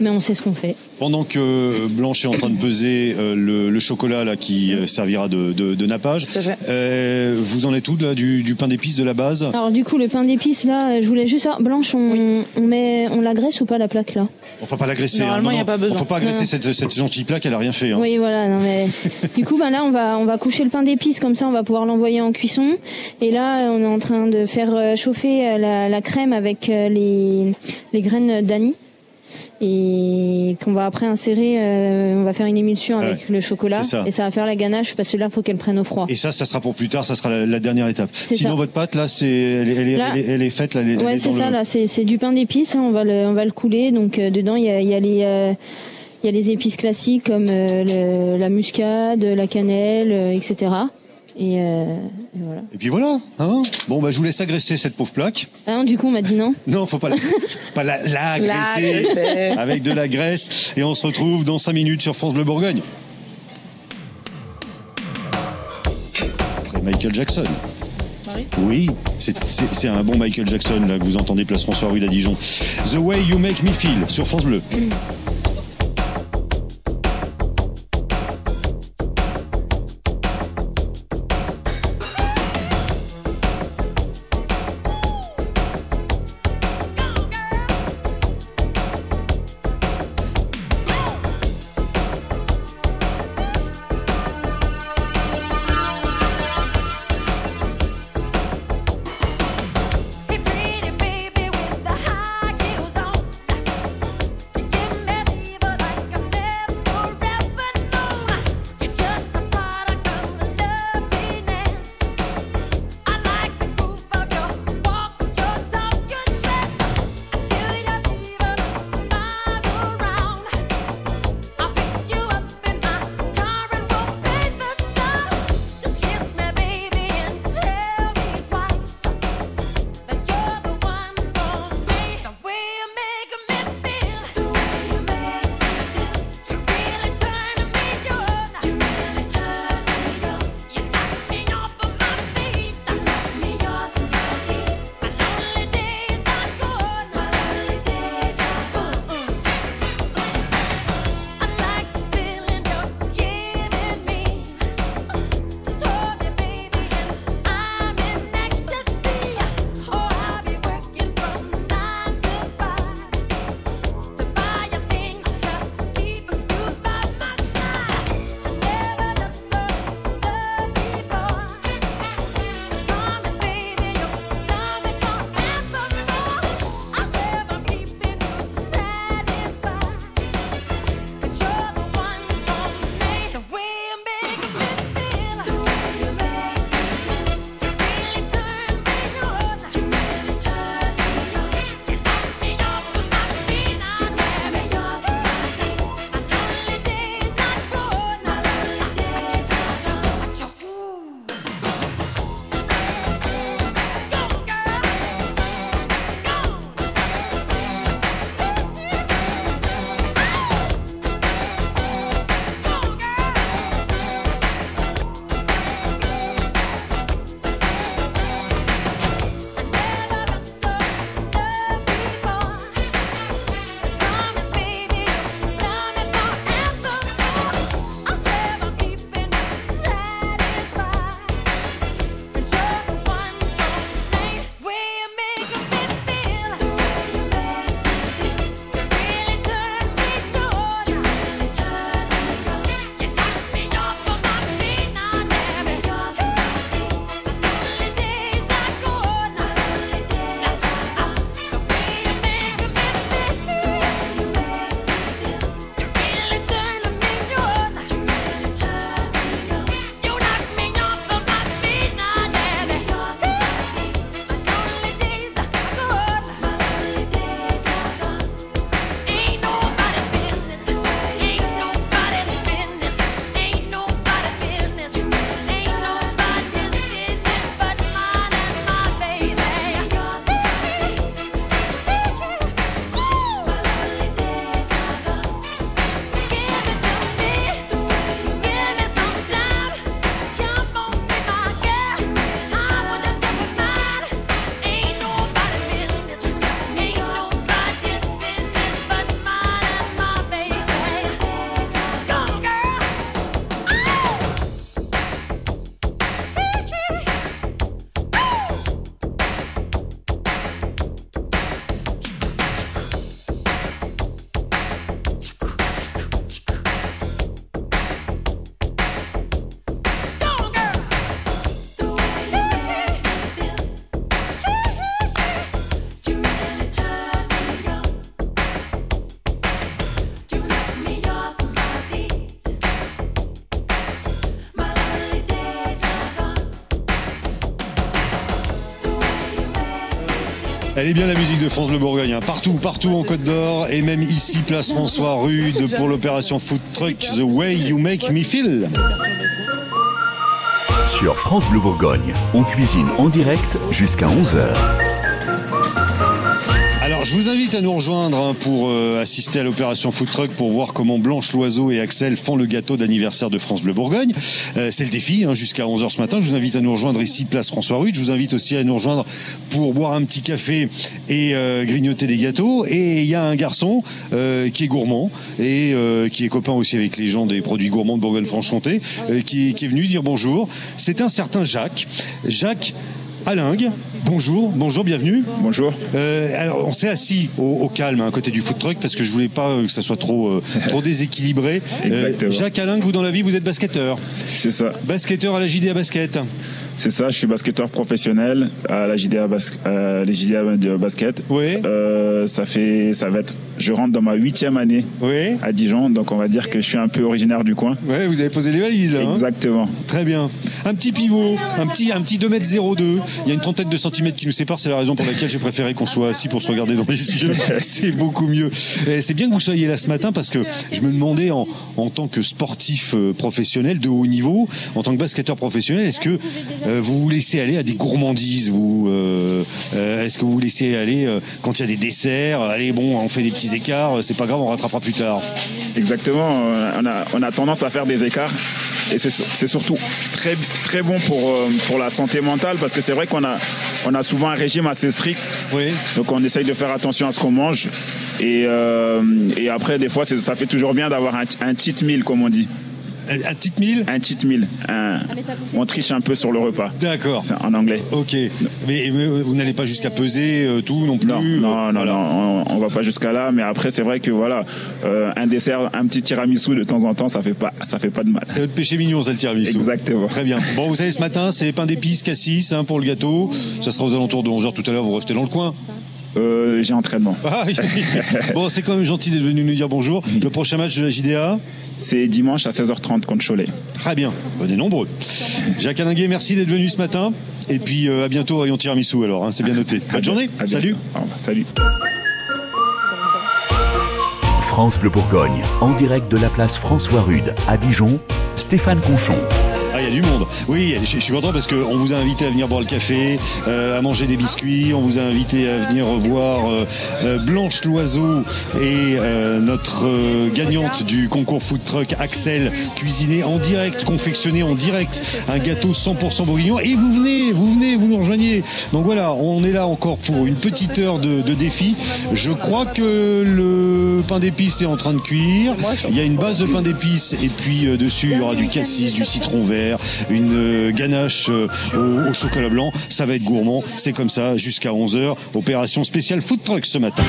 mais on sait ce qu'on fait. Pendant que Blanche est en train de peser euh, le, le chocolat là qui euh, servira de, de, de nappage, euh, vous en êtes où là, du, du pain d'épices de la base? Alors du coup, le pain d'épices là, euh, je voulais juste savoir, Blanche, on, on met, on la graisse ou pas la plaque là? On va pas l'agresser. Normalement, hein. y a pas besoin. On faut pas agresser Non. cette, cette gentille plaque, elle a rien fait. hein. Oui, voilà. Non, mais... du coup, ben là, on va on va coucher le pain d'épices comme ça, on va pouvoir l'envoyer en cuisson. Et là, on est en train de faire euh, chauffer euh, la, la crème avec euh, les les graines d'anis et qu'on va après insérer. euh, on va faire une émulsion Ouais, avec le chocolat ça. et ça va faire la ganache parce que là, faut qu'elle prenne au froid. Et ça, ça sera pour plus tard, ça sera la, la dernière étape. Sinon, ça. votre pâte, là, c'est, elle, est- elle elle elle est faite, là, elle Ouais, est c'est ça. le- Là, c'est c'est du pain d'épices. hein, on va le on va le couler. Donc euh, dedans, il y a, il y a les euh, il y a les épices classiques comme euh, le- la muscade, la cannelle, euh, etc. Et, euh, et voilà. Et puis voilà. Hein bon, bah, je vous laisse agresser cette pauvre plaque. Ah non, du coup, on m'a dit non. Non, faut pas la, faut pas la, la agresser avec de la graisse. Et on se retrouve dans 5 minutes sur France Bleu Bourgogne. Après Michael Jackson. Oui, c'est un bon Michael Jackson là que vous entendez place François rue à Dijon. The Way You Make Me Feel sur France Bleu. Pretty Est bien la musique de France Bleu Bourgogne, hein. partout, partout en Côte d'Or et même ici, place François Rude pour l'opération Food Truck The Way You Make Me Feel. Sur France Bleu Bourgogne, on cuisine en direct jusqu'à 11h. Alors, je vous invite à nous rejoindre hein, pour euh, assister à l'opération Food Truck pour voir comment Blanche Loiseau et Axel font le gâteau d'anniversaire de France Bleu Bourgogne. Euh, c'est le défi hein, jusqu'à 11h ce matin. Je vous invite à nous rejoindre ici, place François Rude. Je vous invite aussi à nous rejoindre pour boire un petit café et euh, grignoter des gâteaux. Et il y a un garçon qui est gourmand et qui est copain aussi avec les gens des produits gourmands de Bourgogne-Franche-Comté, qui est venu dire bonjour. C'est un certain Jacques. Jacques Alingue, bonjour, bonjour, bienvenue. Bonjour. alors, on s'est assis au, au calme hein, à côté du food truck parce que je voulais pas euh, que ça soit trop, euh, trop déséquilibré. Euh. Jacques Alingue, vous dans la vie, vous êtes basketteur. C'est ça. Basketteur à la JDA Basket. C'est ça, je suis basketteur professionnel à la JDA, bas- euh, les JDA de basket. Oui. Euh, ça fait, ça va être, je rentre dans ma huitième année à Dijon, donc on va dire que je suis un peu originaire du coin. Ouais, vous avez posé les valises là. hein Exactement. Très bien. Un petit pivot, un petit, un petit 2m02. Il y a une trentaine de centimètres qui nous séparent. C'est la raison pour laquelle j'ai préféré qu'on soit assis pour se regarder dans les yeux. C'est beaucoup mieux. C'est bien que vous soyez là ce matin parce que je me demandais en, en tant que sportif euh, professionnel de haut niveau, en tant que basketteur professionnel, est-ce que euh, vous vous laissez aller à des gourmandises vous euh, euh, Est-ce que vous vous laissez aller quand il y a des desserts Allez, bon, on fait des petits écarts. euh, C'est pas grave, on rattrapera plus tard. Exactement. euh, On a, on a tendance à faire des écarts. Et c'est c'est surtout très, très bon pour, euh, pour la santé mentale parce que c'est vrai qu'on a, on a souvent un régime assez strict. Donc on essaye de faire attention à ce qu'on mange. Et, euh, et après, des fois, ça fait toujours bien d'avoir un, un cheat meal, comme on dit. Un cheat meal Un cheat meal. Un- on triche un peu sur le repas. D'accord. C'est en anglais. Ok. Mais, mais vous n'allez pas jusqu'à peser euh, tout non plus Non, non, non, non, on, on va pas jusqu'à là, mais après c'est vrai que voilà, euh, un dessert, un petit tiramisu de temps en temps, ça fait pas, ça fait pas de mal. C'est votre péché mignon, ça le tiramisu. Exactement. Très bien. Bon, vous savez, ce matin, c'est pain d'épices cassis hein, pour le gâteau. Ça sera aux alentours de 11h tout à l'heure. Vous restez dans le coin. Euh, j'ai entraînement. Ah, oui. bon, c'est quand même gentil d'être venu nous dire bonjour. Le prochain match de la JDA C'est dimanche à 16h30 contre Cholet. Très bien. Venez nombreux. Jacques Alinguet, merci d'être venu ce matin. Et puis euh, à bientôt, rayon tiramisu alors. hein, c'est bien noté. Bonne journée. Salut. Salut. France Bleu Bourgogne, en direct de la place François Rude à Dijon, Stéphane Conchon. Il y a du monde. Oui, je, je suis content parce qu'on vous a invité à venir boire le café, euh, à manger des biscuits. On vous a invité à venir voir euh, euh, Blanche Loiseau et euh, notre gagnante du concours food truck Axel cuisiner en direct, confectionner en direct un gâteau 100% bourguignon. Et vous venez, vous venez, vous nous rejoignez. Donc voilà, on est là encore pour une petite heure de, de défi. Je crois que le pain d'épices est en train de cuire. Il y a une base de pain d'épices et puis dessus il y aura du cassis, du citron vert, une euh, ganache euh, au, chocolat blanc. Ça va être gourmand. C'est comme ça jusqu'à 11h. Opération spéciale food truck ce matin.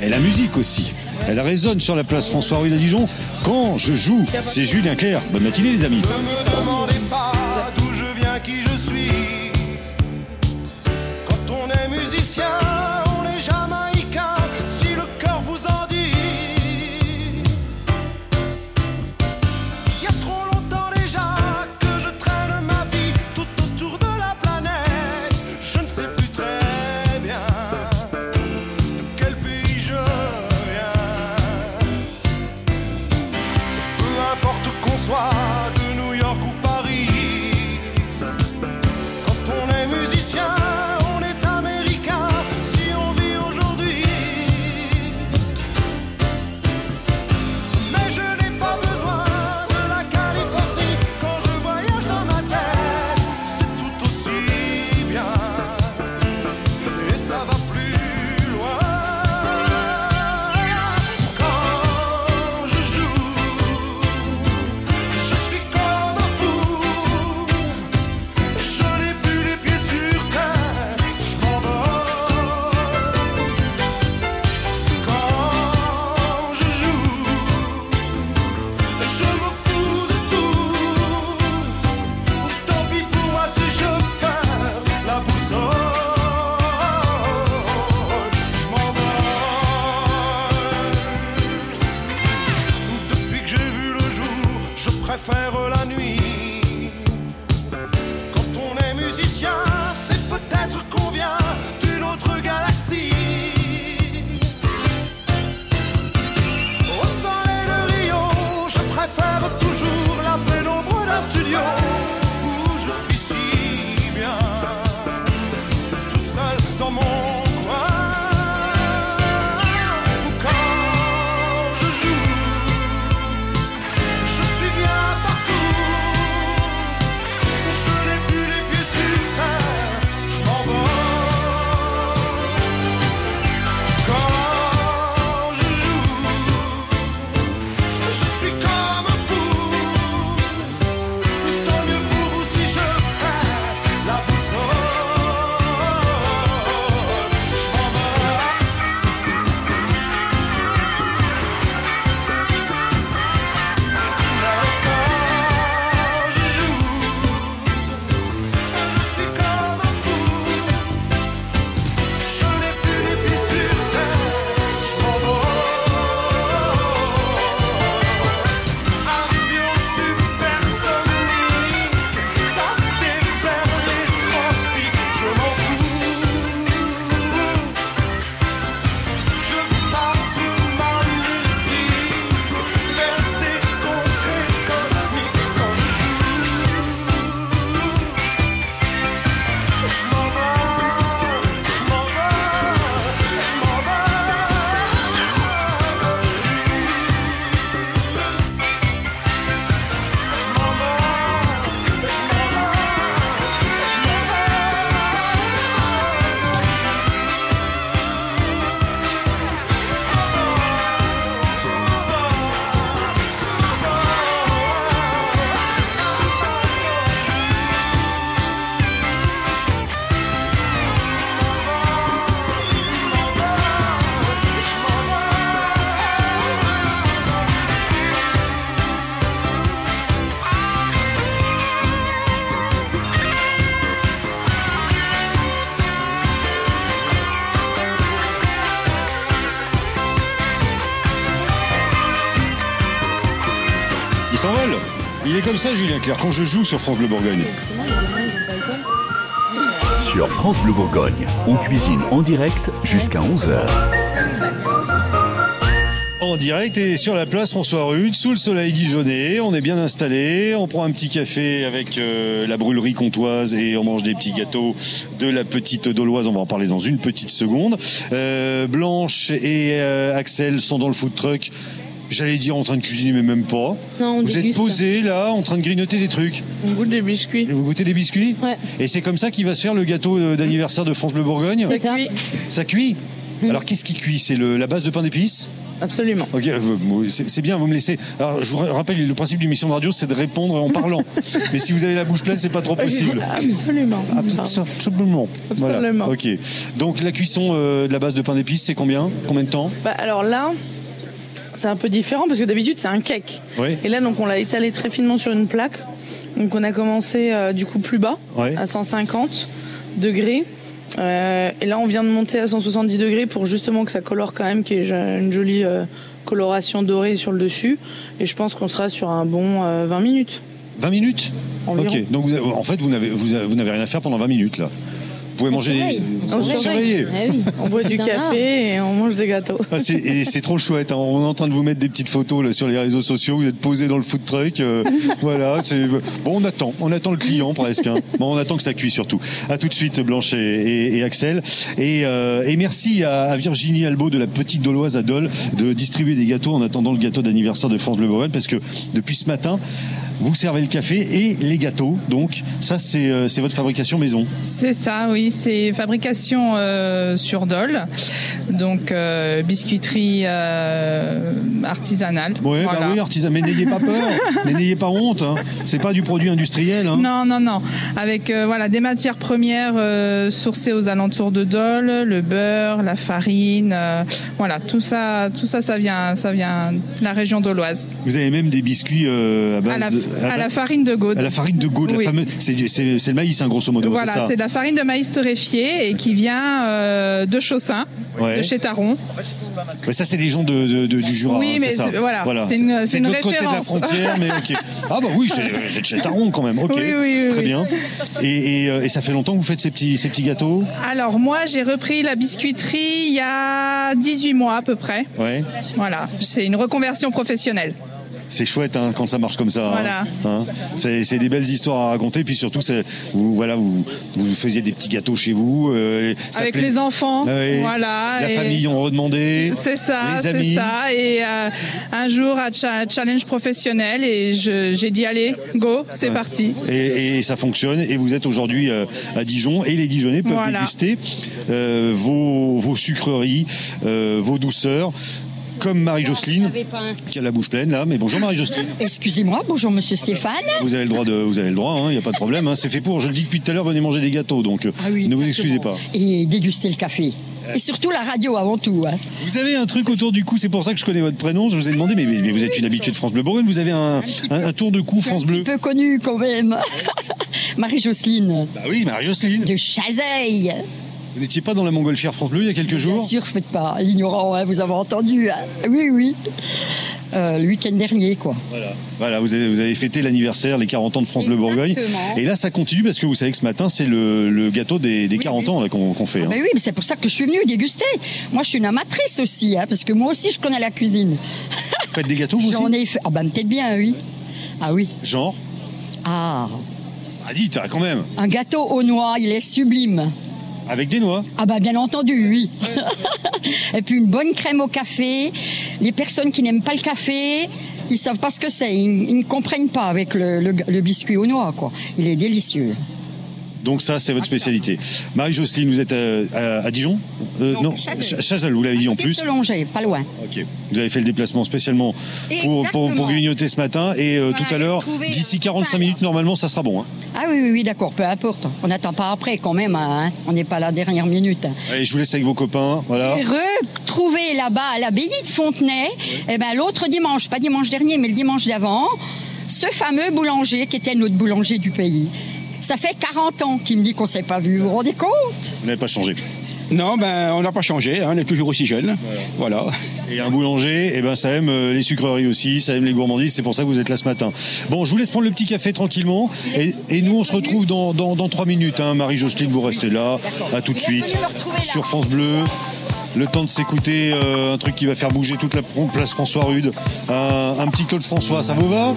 Et la musique aussi. Elle résonne sur la place François Rue de Dijon quand je joue. C'est Julien Clerc. Bonne matinée les amis. Comme ça, Julien Clerc, quand je joue sur France Bleu Bourgogne. Sur France Bleu Bourgogne, on cuisine en direct jusqu'à 11h. En direct et sur la place François Rude, sous le soleil dijonnais, on est bien installé, on prend un petit café avec euh, la brûlerie comtoise et on mange des petits gâteaux de la petite Doloise, on va en parler dans une petite seconde. Euh, Blanche et euh, Axel sont dans le food truck. J'allais dire en train de cuisiner, mais même pas. Non, on Vous êtes déguste. posés là, en train de grignoter des trucs. On goûte des biscuits. Vous goûtez des biscuits Ouais. Et c'est comme ça qu'il va se faire le gâteau euh, d'anniversaire de France Bleu Bourgogne C'est ça. Ça cuit Alors qu'est-ce qui cuit? C'est la base de pain d'épices? Absolument. Ok, euh, c'est bien, vous me laissez. Alors, je vous rappelle, le principe d'une émission de radio, c'est de répondre en parlant. Mais si vous avez la bouche pleine, c'est pas trop possible. Absolument. Absolument. Voilà. Absolument. Ok. Donc, la cuisson euh, de la base de pain d'épices, c'est combien? Combien de temps? Bah, alors là, c'est un peu différent parce que d'habitude c'est un cake. Oui. Et là donc on l'a étalé très finement sur une plaque. Donc on a commencé euh, du coup plus bas, à 150 degrés. Euh, et là on vient de monter à 170 degrés pour justement que ça colore quand même, qu'il y ait une jolie euh, coloration dorée sur le dessus. Et je pense qu'on sera sur un bon euh, 20 minutes. 20 minutes? Environ. Ok. Donc, vous avez- en fait, vous n'avez vous avez- vous n'avez rien à faire pendant 20 minutes, là. Vous pouvez manger. surveille. On surveille. On boit du café et on mange des gâteaux. Ah, c'est- et c'est trop chouette. hein. On est en train de vous mettre des petites photos là, sur les réseaux sociaux. Vous êtes posé dans le food truck. euh, voilà. Bon, on attend. On attend le client presque. hein. Bon, on attend que ça cuise surtout. À tout de suite, Blanche et, et- et Axel. Et, euh, et merci à, à Virginie Albo de la Petite Doloise à Dole de distribuer des gâteaux en attendant le gâteau d'anniversaire de France Bleu Bourgogne parce que depuis ce matin, vous servez le café et les gâteaux. Donc, ça, c'est euh, c'est votre fabrication maison. C'est ça, oui, c'est fabrication euh, sur Dole, donc euh, biscuiterie euh, artisanale. Ouais, Voilà. bah oui, artisan. Mais n'ayez pas peur. n'ayez pas honte. Hein. C'est pas du produit industriel. Hein. Non, non, non. Avec voilà des matières premières sourcées aux alentours de Dole, le beurre, la farine, voilà tout ça, tout ça, ça vient, ça vient de la région doloise. Vous avez même des biscuits à base À la, de à la farine de Gaude. à la farine de Gaude, Oui. la fameuse. C'est le maïs, hein, grosso modo. Voilà, c'est ça. c'est de la farine de maïs torréfié et qui vient euh, de Chaussin, Ouais. de chez Taron. Mais ça, c'est des gens de, de- de- du Jura. Oui, hein, mais c'est ça. c'est- voilà, c'est une- c'est une l'autre côté de la référence. frontière, mais ok. Ah bah oui, c'est de chez Taron quand même. Ok, Oui, oui, oui, très bien. Et, et, euh, et ça fait longtemps que vous faites ces petits, ces petits gâteaux? Alors moi, j'ai repris la biscuiterie il y a 18 mois à peu près. Ouais. Voilà, c'est une reconversion professionnelle. C'est chouette hein, quand ça marche comme ça. hein. Voilà. Hein. C'est des belles histoires à raconter. Puis surtout, vous, voilà, vous, vous faisiez des petits gâteaux chez vous. euh, ça Avec les enfants, Ah voilà. La et- famille ont redemandé. C'est ça, c'est ça. Et euh, un jour, à cha- challenge professionnel, et j'ai dit allez, go, c'est Ouais. parti. Et, et ça fonctionne. Et vous êtes aujourd'hui euh, à Dijon. Et les Dijonnais peuvent Voilà. déguster vos, vos sucreries, vos douceurs. Comme Marie-Jocelyne, qui a la bouche pleine là. Mais bonjour Marie-Jocelyne. Excusez-moi, bonjour Monsieur Stéphane. Vous avez le droit de, vous avez le droit, il n'y a pas de problème. hein. C'est fait pour. Je le dis depuis tout à l'heure, venez manger des gâteaux. Donc euh, Ah oui, ne vous excusez pas. Et déguster le café. Et surtout la radio avant tout. hein. Vous avez un truc autour du cou, c'est pour ça que je connais votre prénom. Je vous ai demandé, mais, mais vous êtes une habituée de France Bleu Bourgogne. Vous avez un, un- un tour de cou France Bleu. Un peu connue quand même. Marie-Jocelyne. Bah oui, Marie-Jocelyne. De Chazeille. Vous n'étiez pas dans la montgolfière France Bleu il y a quelques jours Bien sûr, faites pas l'ignorant, hein, vous avez entendu. hein. Oui, oui. Euh, le week-end dernier, quoi. Voilà. Voilà, vous avez, vous avez fêté l'anniversaire, les 40 ans de France Bleu Bourgogne. Exactement. Et là, ça continue parce que vous savez que ce matin, c'est le, le gâteau des, des 40 ans qu'on fait. hein. Ben oui, mais c'est pour ça que je suis venue déguster. Moi, je suis une amatrice aussi, hein, parce que moi aussi, je connais la cuisine. Vous faites des gâteaux, vous J'en ai fait. Ah, ben peut-être bien, oui. Ah oui. Genre Ah, Ah, dites, ah, quand même. un gâteau aux noix, il est sublime. Avec des noix. Ah bah bien entendu, oui. Et puis une bonne crème au café. Les personnes qui n'aiment pas le café, ils savent pas ce que c'est. Ils, ne comprennent pas avec le, le- le biscuit aux noix, quoi. Il est délicieux. Donc ça, c'est votre spécialité. Marie-Jocelyne, vous êtes à, à- à Dijon Euh, Non, Ch- Chazelles. Chazelles, vous l'avez dit en plus. Solongé, pas loin. Ok. Vous avez fait le déplacement spécialement pour, pour, grignoter ce matin. Et euh, Voilà, tout à l'heure, d'ici euh, 45 minutes, normalement, ça sera bon. hein. Ah oui, oui, oui, d'accord, peu importe. On n'attend pas après quand même, hein. On n'est pas à la dernière minute. Allez, je vous laisse avec vos copains. Voilà. J'ai retrouvé là-bas à l'abbaye de Fontenay, eh ben, l'autre dimanche, pas dimanche dernier, mais le dimanche d'avant, ce fameux boulanger qui était notre boulanger du pays. Ça fait 40 ans qu'il me dit qu'on ne s'est pas vu. Vous vous rendez compte? Vous n'avez pas changé. Non, ben, on n'a pas changé, hein. on est toujours aussi jeune. Voilà. Et un boulanger, eh ben, ça aime euh, les sucreries aussi, ça aime les gourmandises, c'est pour ça que vous êtes là ce matin. Bon, je vous laisse prendre le petit café tranquillement et, nous, on se retrouve dans, dans, 3 minutes. Hein. Marie-Jocelyne, vous restez là. À tout de suite. Sur France Bleu le temps de s'écouter euh, un truc qui va faire bouger toute la place François Rude, euh, un petit Claude François, ça vous va?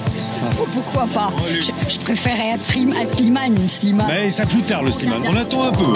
Oh, pourquoi pas? Je, je, préférais à, Slim, à Slimane. Mais ça plus tard le Slimane, on attend un peu.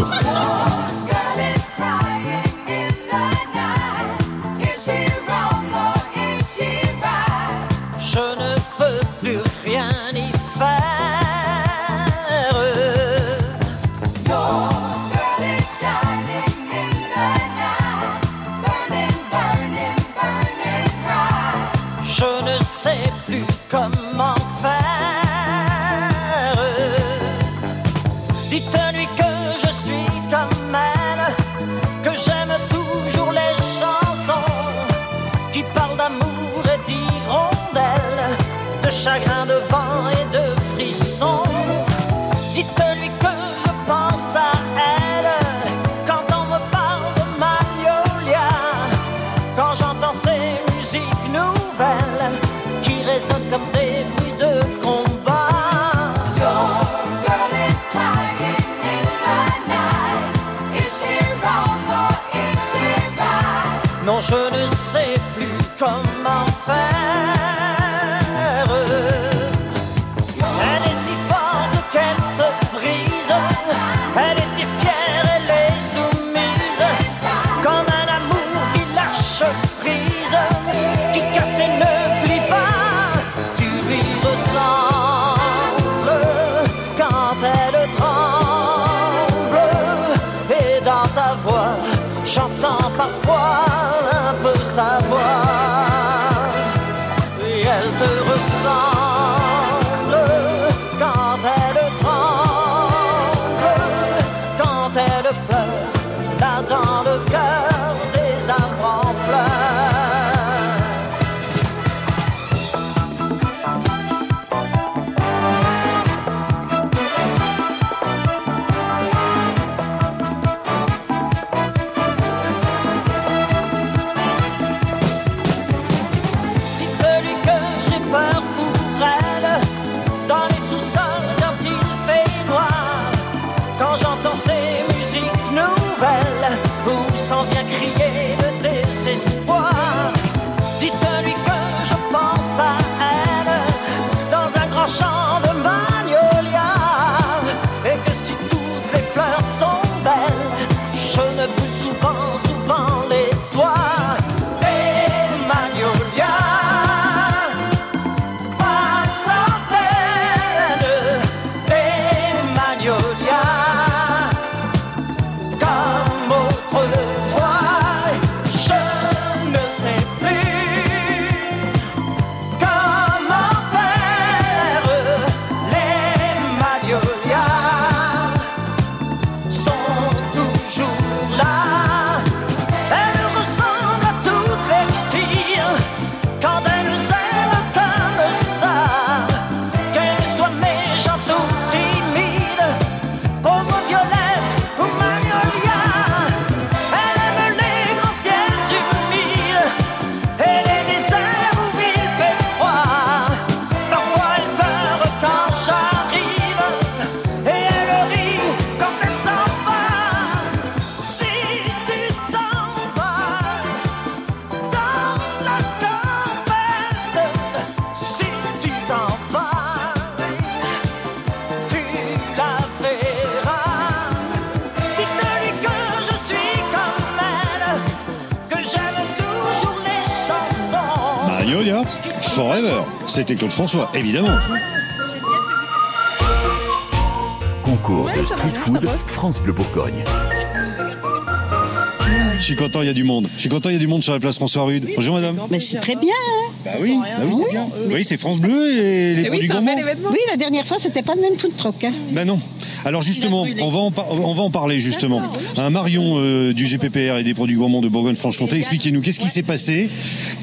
c'était Claude François, évidemment. Concours de street food France Bleu Bourgogne. Je suis content, il y a du monde. Je suis content, il y a du monde sur la place François Rude. Bonjour madame. Mais c'est très bien. Hein. Ah bah oui, c'est bien. Oui, c'est France Bleu et les produits gourmands. oui, la dernière fois, c'était pas le même food truck. Hein. Bah non. Alors justement, on va en, parler justement. Un Marion euh, du GPPR et des produits gourmands de Bourgogne-Franche-Comté, expliquez-nous qu'est-ce qui s'est passé?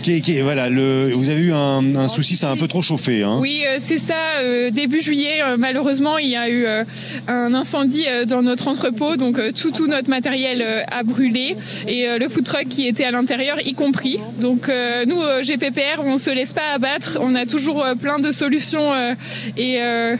Qui qui voilà, le, vous avez eu un, un souci, ça a un peu trop chauffé. Hein. Oui, euh, c'est ça. euh, début juillet, euh, malheureusement, il y a eu euh, un incendie euh, dans notre entrepôt, donc euh, tout, tout notre matériel euh, a brûlé et euh, le food truck qui était à l'intérieur, y compris. Donc euh, nous, euh, GPPR, on se laisse pas abattre. On a toujours euh, plein de solutions euh, et euh,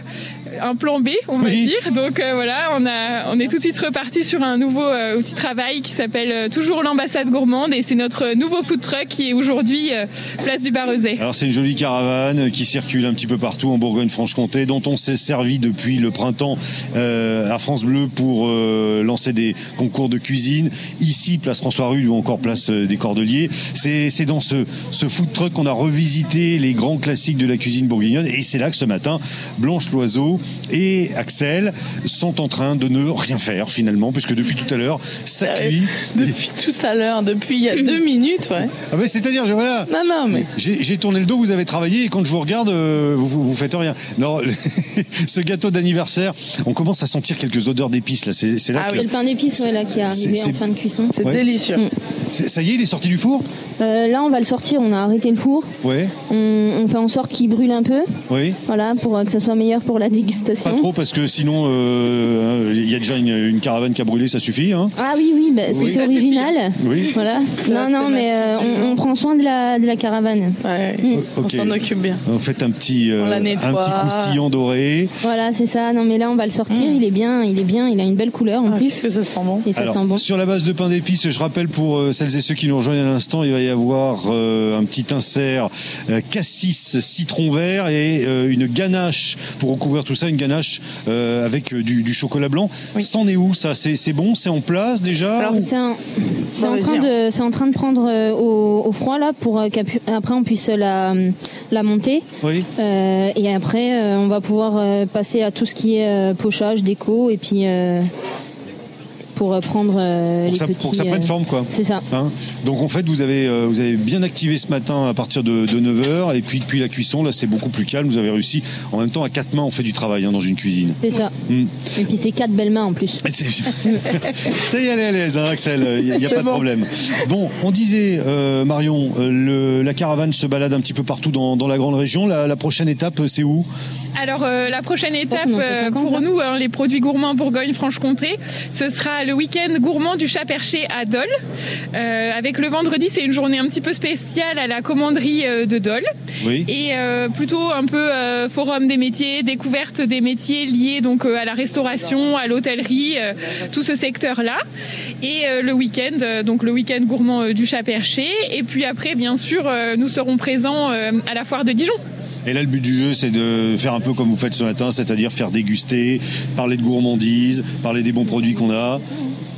un plan B, on va dire. Donc euh, voilà, on a, on est tout de suite reparti sur un nouveau euh, outil de travail qui s'appelle euh, toujours l'ambassade gourmande et c'est notre nouveau food truck qui est aujourd'hui euh, place du Barrezet. Alors c'est une jolie caravane qui circule un petit peu partout en Bourgogne-Franche-Comté, dont on s'est servi depuis le printemps euh, à France Bleu pour euh, lancer des concours de cuisine. Ici, place François Rude ou encore place euh, des Cordeliers. C'est c'est dans ce, ce food truck qu'on a revisité les grands classiques de la cuisine bourguignonne. Et c'est là que ce matin, Blanche Loiseau et Axel sont en train de ne rien faire finalement, puisque depuis tout à l'heure, ça cuit. Depuis tout à l'heure, depuis il y a deux minutes, ouais. Ah mais c'est-à-dire, je- voilà. Non, non, mais. J'ai tourné le dos, vous avez travaillé et quand je vous regarde, euh, vous, vous, vous faites rien. Non, ce gâteau d'anniversaire, on commence à sentir quelques odeurs d'épices là. C'est là Ah que oui, le pain d'épices ouais, là qui est arrivé en fin de cuisson. C'est Ouais. délicieux. Mm. ça y est, il est sorti du four? Euh, là, on va le sortir. On a arrêté le four. Ouais, On, on fait en sorte qu'il brûle un peu. oui. Voilà, pour euh, que ça soit meilleur pour la Pas trop parce que sinon, euh, il y a déjà une, une caravane qui a brûlé, ça suffit. Hein. Ah oui, oui, bah, c'est Oui. c'est original. Oui. Voilà. Non, non, mais euh, on, prend soin de la, de la caravane. Mm. On s'en occupe bien. On fait un petit, euh, un petit croustillant doré. Voilà, c'est ça. Non, mais là, on va le sortir. Il est bien, il est bien. Il a une belle couleur en plus. que ça sent bon. Et ça Alors, sent bon. Sur la base de pain d'épices, je rappelle pour euh, celles et ceux qui nous rejoignent à l'instant, il va y avoir euh, un petit insert euh, cassis citron vert et euh, une ganache pour recouvrir tout ça, une ganache euh, avec euh, du, du chocolat blanc. C'en est où ça? C'est c'est bon? C'est en place déjà? Ou- C'est un- c'est en, train de, c'est en train de prendre euh, au, au froid là pour euh, qu'après on puisse la, la monter. Oui. Euh, et après, euh, on va pouvoir euh, passer à tout ce qui est euh, pochage, déco, et puis euh, pour euh, prendre euh, pour les ça, petits. pour que ça prenne euh, forme quoi. C'est ça. Hein Donc en fait vous avez euh, vous avez bien activé ce matin à partir de, 9h et puis depuis la cuisson là c'est beaucoup plus calme. Vous avez réussi en même temps à quatre mains on fait du travail hein, dans une cuisine. C'est ça. Hmm. Et puis c'est quatre belles mains en plus. Ça y est, elle est à l'aise, hein, Axel, il n'y a, pas de problème. Bon, on disait, euh, Marion, le- la caravane se balade un petit peu partout dans, dans la grande région. La, la prochaine étape, c'est où? Alors euh, la prochaine étape euh, 50, pour nous, hein, les produits gourmands Bourgogne-Franche-Comté, ce sera le week-end gourmand du chat perché à Dole. Euh, avec le vendredi, c'est une journée un petit peu spéciale à la commanderie euh, de Dole. Oui. Et euh, plutôt un peu euh, forum des métiers, découverte des métiers liés donc euh, à la restauration, à l'hôtellerie, euh, tout ce secteur-là. Et euh, le week-end, euh, donc le week-end gourmand euh, du chat perché. Et puis après, bien sûr, euh, nous serons présents euh, à la foire de Dijon. Et là, le but du jeu, c'est de faire un peu comme vous faites ce matin, c'est-à-dire faire déguster, parler de gourmandise, parler des bons produits qu'on a.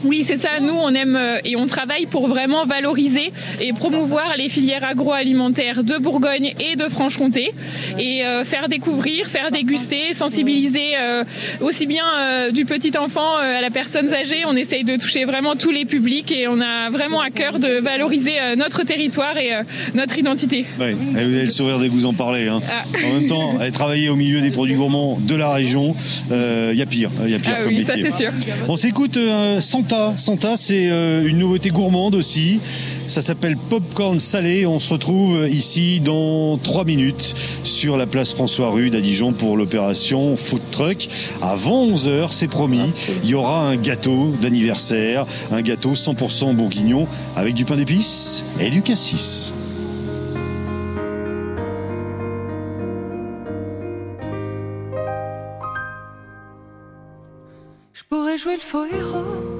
Oui, c'est ça. Nous, on aime euh, et on travaille pour vraiment valoriser et promouvoir les filières agroalimentaires de Bourgogne et de Franche-Comté et euh, faire découvrir, faire déguster, sensibiliser euh, aussi bien euh, du petit enfant à la personne âgée. On essaye de toucher vraiment tous les publics et on a vraiment à cœur de valoriser notre territoire et notre identité. Et vous avez le sourire dès que vous en parlez. hein. Ah. En même temps, travailler au milieu des produits gourmands de la région, il y a pire, il y a pire Ah comme oui, métier. c'est sûr. On s'écoute euh, Santa. Santa, c'est euh, une nouveauté gourmande aussi. Ça s'appelle Popcorn Salé. On se retrouve ici dans 3 minutes sur la place François Rude à Dijon pour l'opération Food Truck. Avant 11h, c'est promis, il y aura un gâteau d'anniversaire, un gâteau 100% bourguignon avec du pain d'épices et du cassis. Je pourrais jouer le faux héros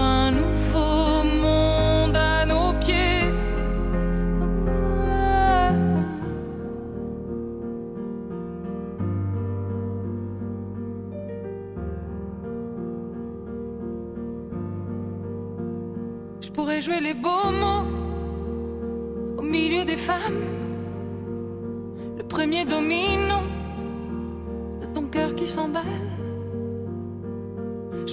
un nouveau monde à nos pieds. Je pourrais jouer les beaux mots au milieu des femmes. Le premier domino de ton cœur qui s'emballe.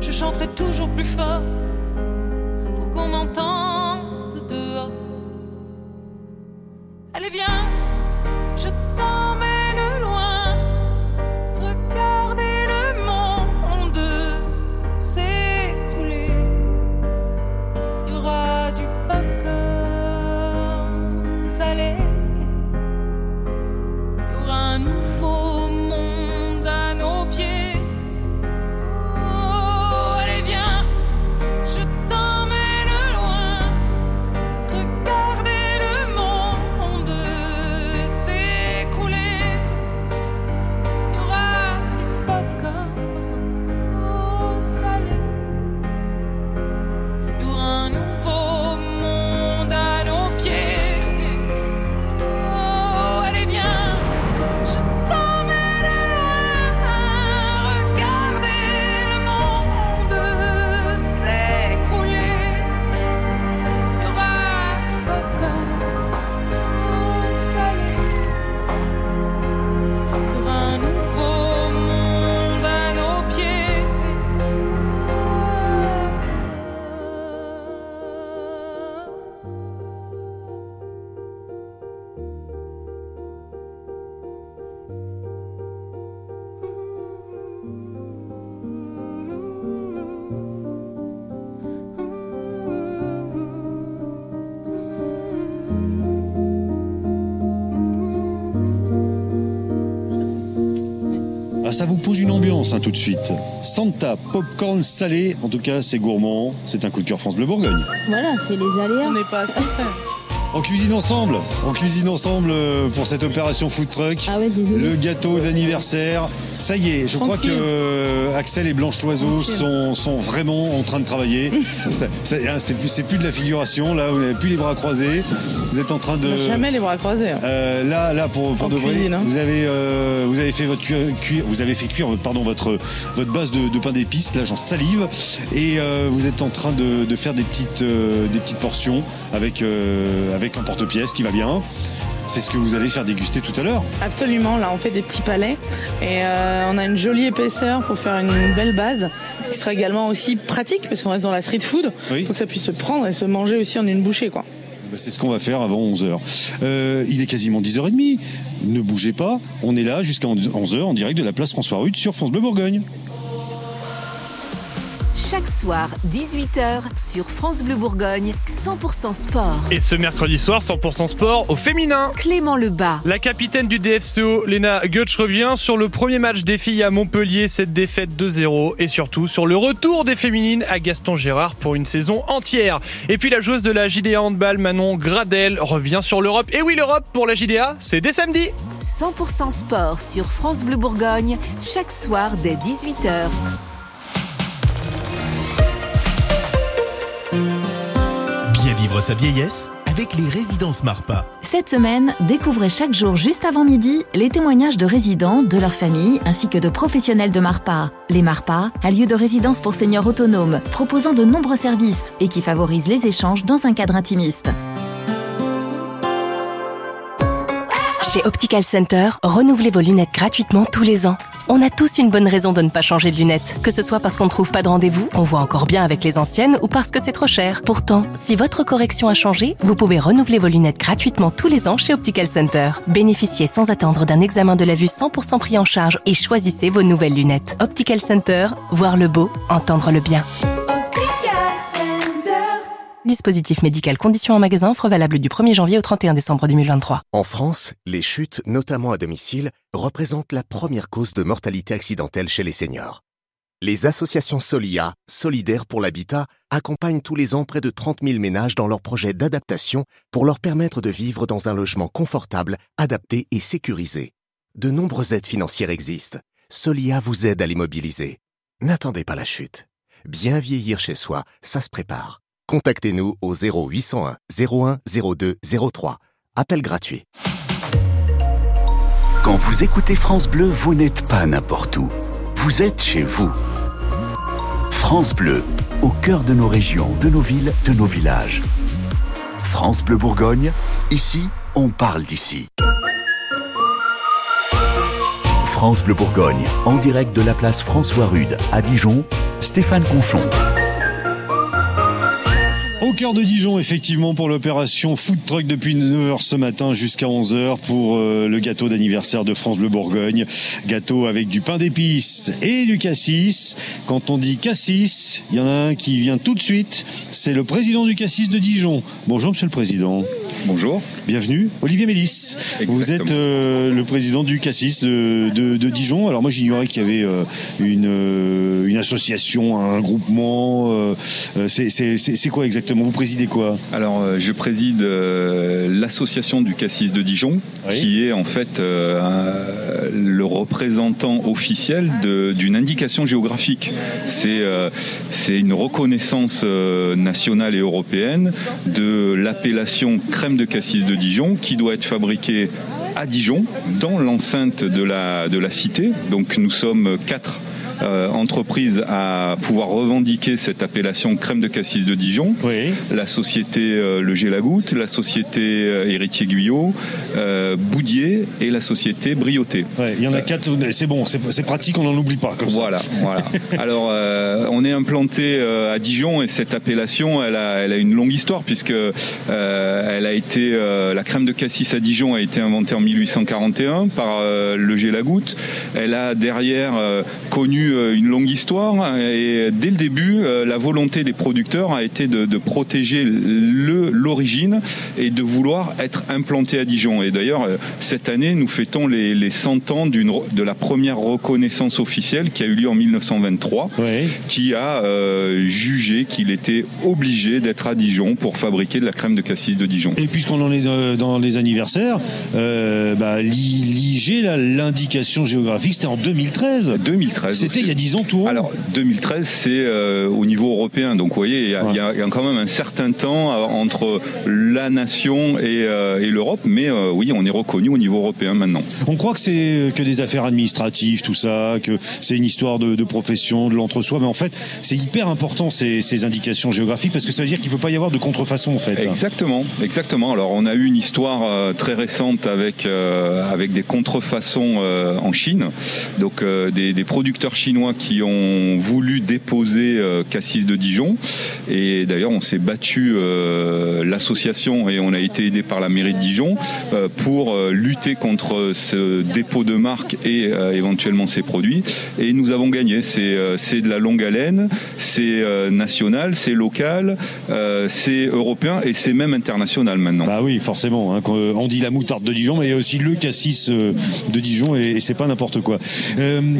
Je chanterai toujours plus fort pour qu'on m'entende tout de suite. Santa, popcorn salé, en tout cas c'est gourmand, c'est un coup de cœur France Bleu Bourgogne. Voilà, c'est les aléas. On n'est pas assez près. On cuisine ensemble, on cuisine ensemble euh, pour cette opération food truck. Ah ouais, désolé. Le gâteau d'anniversaire. Ça y est, je crois que euh, Axel et Blanche Loiseau sont, sont vraiment en train de travailler. Hein, c'est plus, c'est plus de la figuration, là, vous n'avez plus les bras croisés. Vous êtes en train de. Jamais les bras croisés. hein. Euh, là, là pour, pour de vrai, cuisine, hein. vous avez euh, vous avez fait votre cuir, cuir- vous avez fait cuire pardon votre votre base de, de pain d'épices. Là, j'en salive et euh, vous êtes en train de, de faire des petites des petites portions avec avec un porte-pièce qui va bien. C'est ce que vous allez faire déguster tout à l'heure. Absolument, là on fait des petits palets et euh, on a une jolie épaisseur pour faire une belle base qui sera également aussi pratique parce qu'on reste dans la street food. Oui. Faut que ça puisse se prendre et se manger aussi en une bouchée quoi. Bah, C'est ce qu'on va faire avant 11h. Euh, il est quasiment 10h30. Ne bougez pas. On est là jusqu'à 11h en direct de la place François Rude sur France Bleu Bourgogne. Chaque soir, 18h, sur France Bleu Bourgogne, 100% sport. Et ce mercredi soir, 100% sport au féminin. Clément Lebas. La capitaine du DFCO, Lena Goetsch, revient sur le premier match des filles à Montpellier, cette défaite 2-0, et surtout sur le retour des féminines à Gaston Gérard pour une saison entière. Et puis la joueuse de la JDA Handball, Manon Gradel, revient sur l'Europe. Et oui, l'Europe pour la JDA, c'est dès samedi. 100% sport sur France Bleu Bourgogne, chaque soir dès 18h. Sa vieillesse avec les résidences Marpa. Cette semaine, découvrez chaque jour juste avant midi les témoignages de résidents, de leurs familles ainsi que de professionnels de Marpa. Les Marpa, un lieu de résidence pour seniors autonomes, proposant de nombreux services et qui favorise les échanges dans un cadre intimiste. Chez Optical Center, renouvelez vos lunettes gratuitement tous les ans. On a tous une bonne raison de ne pas changer de lunettes, que ce soit parce qu'on ne trouve pas de rendez-vous, on voit encore bien avec les anciennes ou parce que c'est trop cher. Pourtant, si votre correction a changé, vous pouvez renouveler vos lunettes gratuitement tous les ans chez Optical Center. Bénéficiez sans attendre d'un examen de la vue 100% pris en charge et choisissez vos nouvelles lunettes. Optical Center, voir le beau, entendre le bien. Dispositif médical conditions en magasin offre valable du 1er janvier au 31 décembre 2023. En France, les chutes, notamment à domicile, représentent la première cause de mortalité accidentelle chez les seniors. Les associations Solia, solidaires pour l'habitat, accompagnent tous les ans près de 30 000 ménages dans leurs projets d'adaptation pour leur permettre de vivre dans un logement confortable, adapté et sécurisé. De nombreuses aides financières existent. Solia vous aide à les mobiliser. N'attendez pas la chute. Bien vieillir chez soi, ça se prépare. Contactez-nous au 0801 01 02 03. Appel gratuit. Quand vous écoutez France Bleu, vous n'êtes pas n'importe où. Vous êtes chez vous. France Bleu, au cœur de nos régions, de nos villes, de nos villages. France Bleu Bourgogne, ici, on parle d'ici. France Bleu Bourgogne, en direct de la place François Rude à Dijon, Stéphane Conchon. Au cœur de Dijon, effectivement, pour l'opération Food Truck depuis 9h ce matin jusqu'à 11h pour euh, le gâteau d'anniversaire de France Bleu Bourgogne. Gâteau avec du pain d'épices et du cassis. Quand on dit cassis, il y en a un qui vient tout de suite. C'est le président du cassis de Dijon. Bonjour, monsieur le président. Bonjour. Bienvenue. Olivier Mélis. Vous êtes euh, le président du cassis de, de- de Dijon. Alors moi, j'ignorais qu'il y avait euh, une, une association, un groupement. c'est quoi exactement? Vous présidez quoi Alors, euh, je préside euh, l'association du Cassis de Dijon, qui est en fait euh, un- le représentant officiel d'une indication géographique. C'est c'est une reconnaissance nationale et européenne de l'appellation crème de cassis de Dijon, qui doit être fabriquée à Dijon, dans l'enceinte de la, de la cité. Donc, nous sommes quatre euh, entreprises à pouvoir revendiquer cette appellation crème de cassis de Dijon. La société euh, Le Gélagoutte, la société euh, Héritier Guyot, euh, Boudier et la société Brioté. Ouais, il y en a quatre, c'est bon, c'est pratique, on n'en oublie pas comme ça. Voilà, voilà. Alors, euh, on est implanté euh, à Dijon et cette appellation, elle a, elle a une longue histoire puisque euh, elle a été, euh, la crème de cassis à Dijon a été inventée en 1841 par euh, le Gélagoutte. Elle a derrière euh, connu euh, une longue histoire et dès le début, euh, la volonté des producteurs a été de, de protéger le- l'origine et de vouloir être implanté à Dijon. Et d'ailleurs, euh, cette année, nous fêtons les, les 100 ans de la première reconnaissance officielle qui a eu lieu en 1923, qui a euh, jugé qu'il était obligé d'être à Dijon pour fabriquer de la crème de cassis de Dijon. Et puisqu'on en est dans, les anniversaires, euh, bah, l'IG, l'indication géographique, c'était en 2013. 2013. C'était il y a 10 ans tout. Alors 2013, c'est euh, au niveau européen. Donc vous voyez, il y, a- il y a quand même un certain temps euh, entre la nation et, euh, et l'Europe, mais euh, oui, on est reconnu au niveau européen maintenant. On croit que c'est que des affaires administratives, tout ça, que c'est une histoire de, de profession, de l'entre-soi, mais en fait, c'est hyper important ces, ces indications géographiques parce que ça veut dire qu'il peut pas y avoir de contrefaçon en fait. Exactement, exactement. Alors on a eu une histoire très récente avec avec des contrefaçons en Chine, donc des, des producteurs chinois qui ont voulu déposer euh, Cassis de Dijon, et d'ailleurs on s'est battu euh, l'association et on a été aidé par la mairie de Dijon euh, pour lutter contre ce dépôt de marque et éventuellement ces produits, et nous avons gagné. C'est de la longue haleine, c'est national, c'est local, c'est européen et c'est même international maintenant. Bah oui, forcément. hein, on dit la moutarde de Dijon, mais il y a aussi le cassis de Dijon et, et c'est pas n'importe quoi.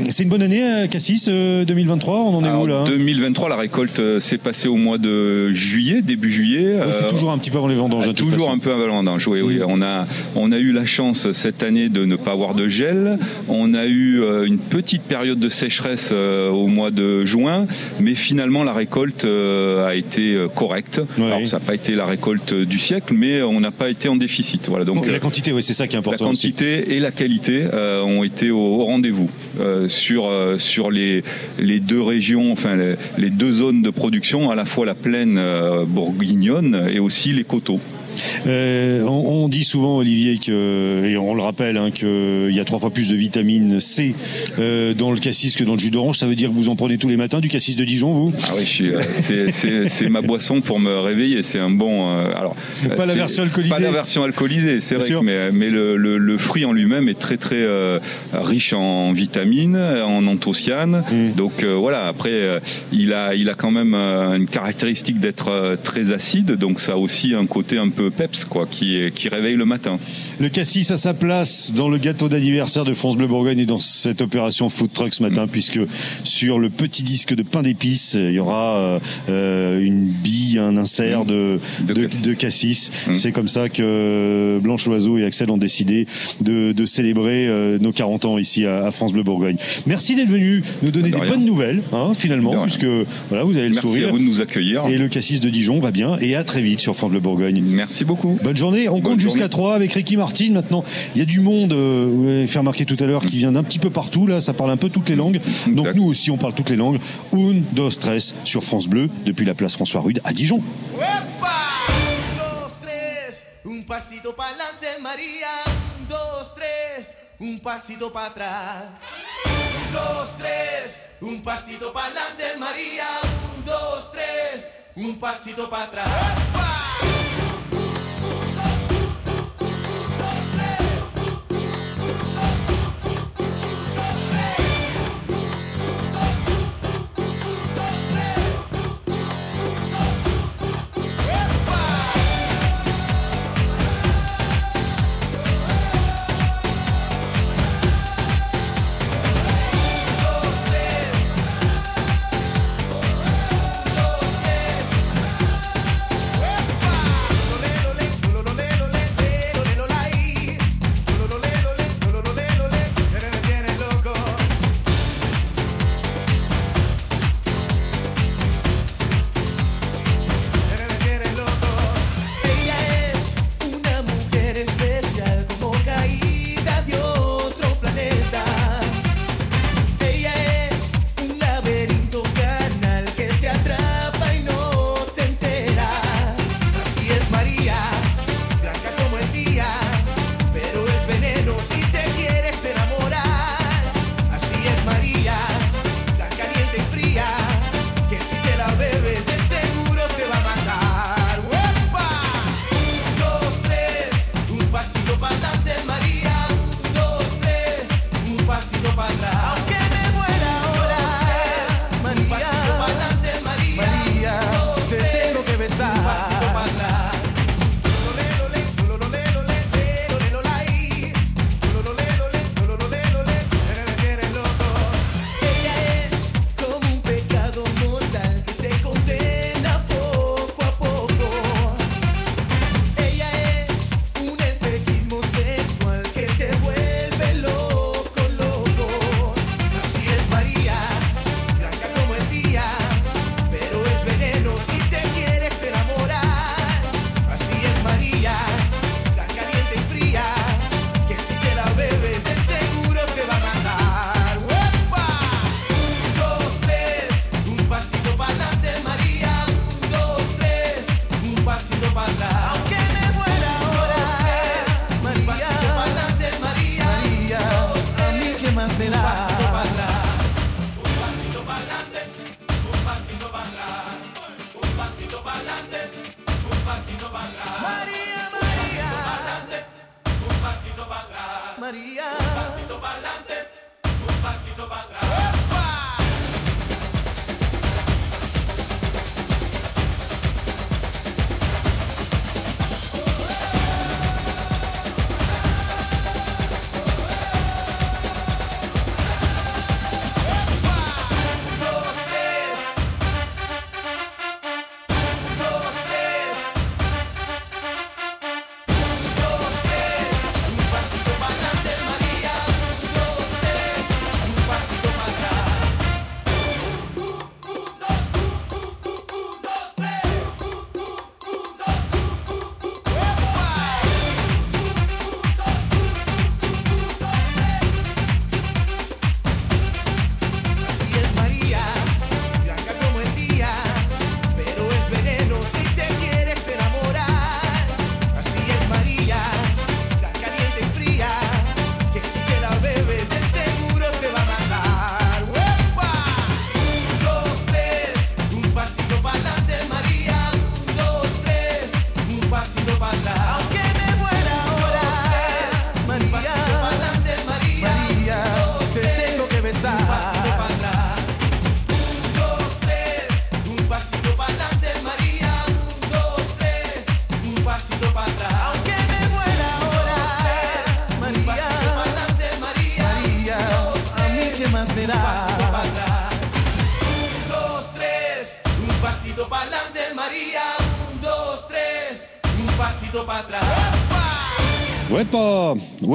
C'est une bonne année, cassis euh, 2023. On en est Alors, où là hein 2023, la récolte euh, s'est passée au mois de juillet, début juillet. Ouais, C'est Euh, toujours un petit peu avant les vendanges. Toujours façon. un peu avant la vendange, oui, oui. On a, on a eu la chance cette année de ne pas avoir de gel. On a eu euh, une petite période de sécheresse euh, au mois de juin, mais finalement la récolte euh, a été euh, correcte. Alors ça n'a pas été la récolte du siècle, mais on n'a pas été en déficit. Voilà, donc la euh, quantité, oui, c'est ça qui est la important. aussi. quantité et la qualité euh, ont été au, rendez-vous euh, sur euh, sur les deux régions, enfin les, les deux zones de production, à la fois la plaine euh, bourguignonne et aussi les coteaux. Euh, on, on dit souvent, Olivier, que, et on le rappelle, hein, qu'il y a trois fois plus de vitamine C euh, dans le cassis que dans le jus d'orange. Ça veut dire que vous en prenez tous les matins du cassis de Dijon, vous? Ah oui, euh, c'est- ma boisson pour me réveiller. C'est un bon. euh, alors Pas la c'est- version alcoolisée. Pas la version alcoolisée, c'est vrai. sûr. Mais, mais le, le- le fruit en lui-même est très très euh, riche en vitamines, en anthocyanes. Mm. Donc euh, voilà. Après, euh, il a il a quand même euh, une caractéristique d'être euh, très acide. Donc ça a aussi un côté un peu le peps, quoi, qui, qui réveille le matin. Le cassis à sa place dans le gâteau d'anniversaire de France Bleu Bourgogne et dans cette opération food truck ce matin, puisque sur le petit disque de pain d'épices, il y aura euh, une bille, un insert de, de, de cassis. C'est comme ça que Blanche Loiseau et Axel ont décidé de, de célébrer euh, nos 40 ans ici à, à France Bleu Bourgogne. Merci d'être venu nous donner De des rien. bonnes nouvelles, hein, finalement, puisque voilà, vous avez le Merci sourire. à vous de nous accueillir. Et le cassis de Dijon va bien. Et à très vite sur France Bleu Bourgogne. Merci beaucoup. Bonne journée. On compte jusqu'à journée. 3 avec Ricky Martin maintenant. Il y a du monde, euh, vous l'avez fait remarquer tout à l'heure, qui vient d'un petit peu partout. Là, ça parle un peu toutes les langues. Donc nous aussi, on parle toutes les langues. Un, dos, tres sur France Bleu depuis la place François Rude à Dijon. un pasito para adelante, María. Un, dos, tres, un pasito para atrás. Un, dos, tres, un pasito para adelante, María. Un, dos, tres, un pasito para atrás.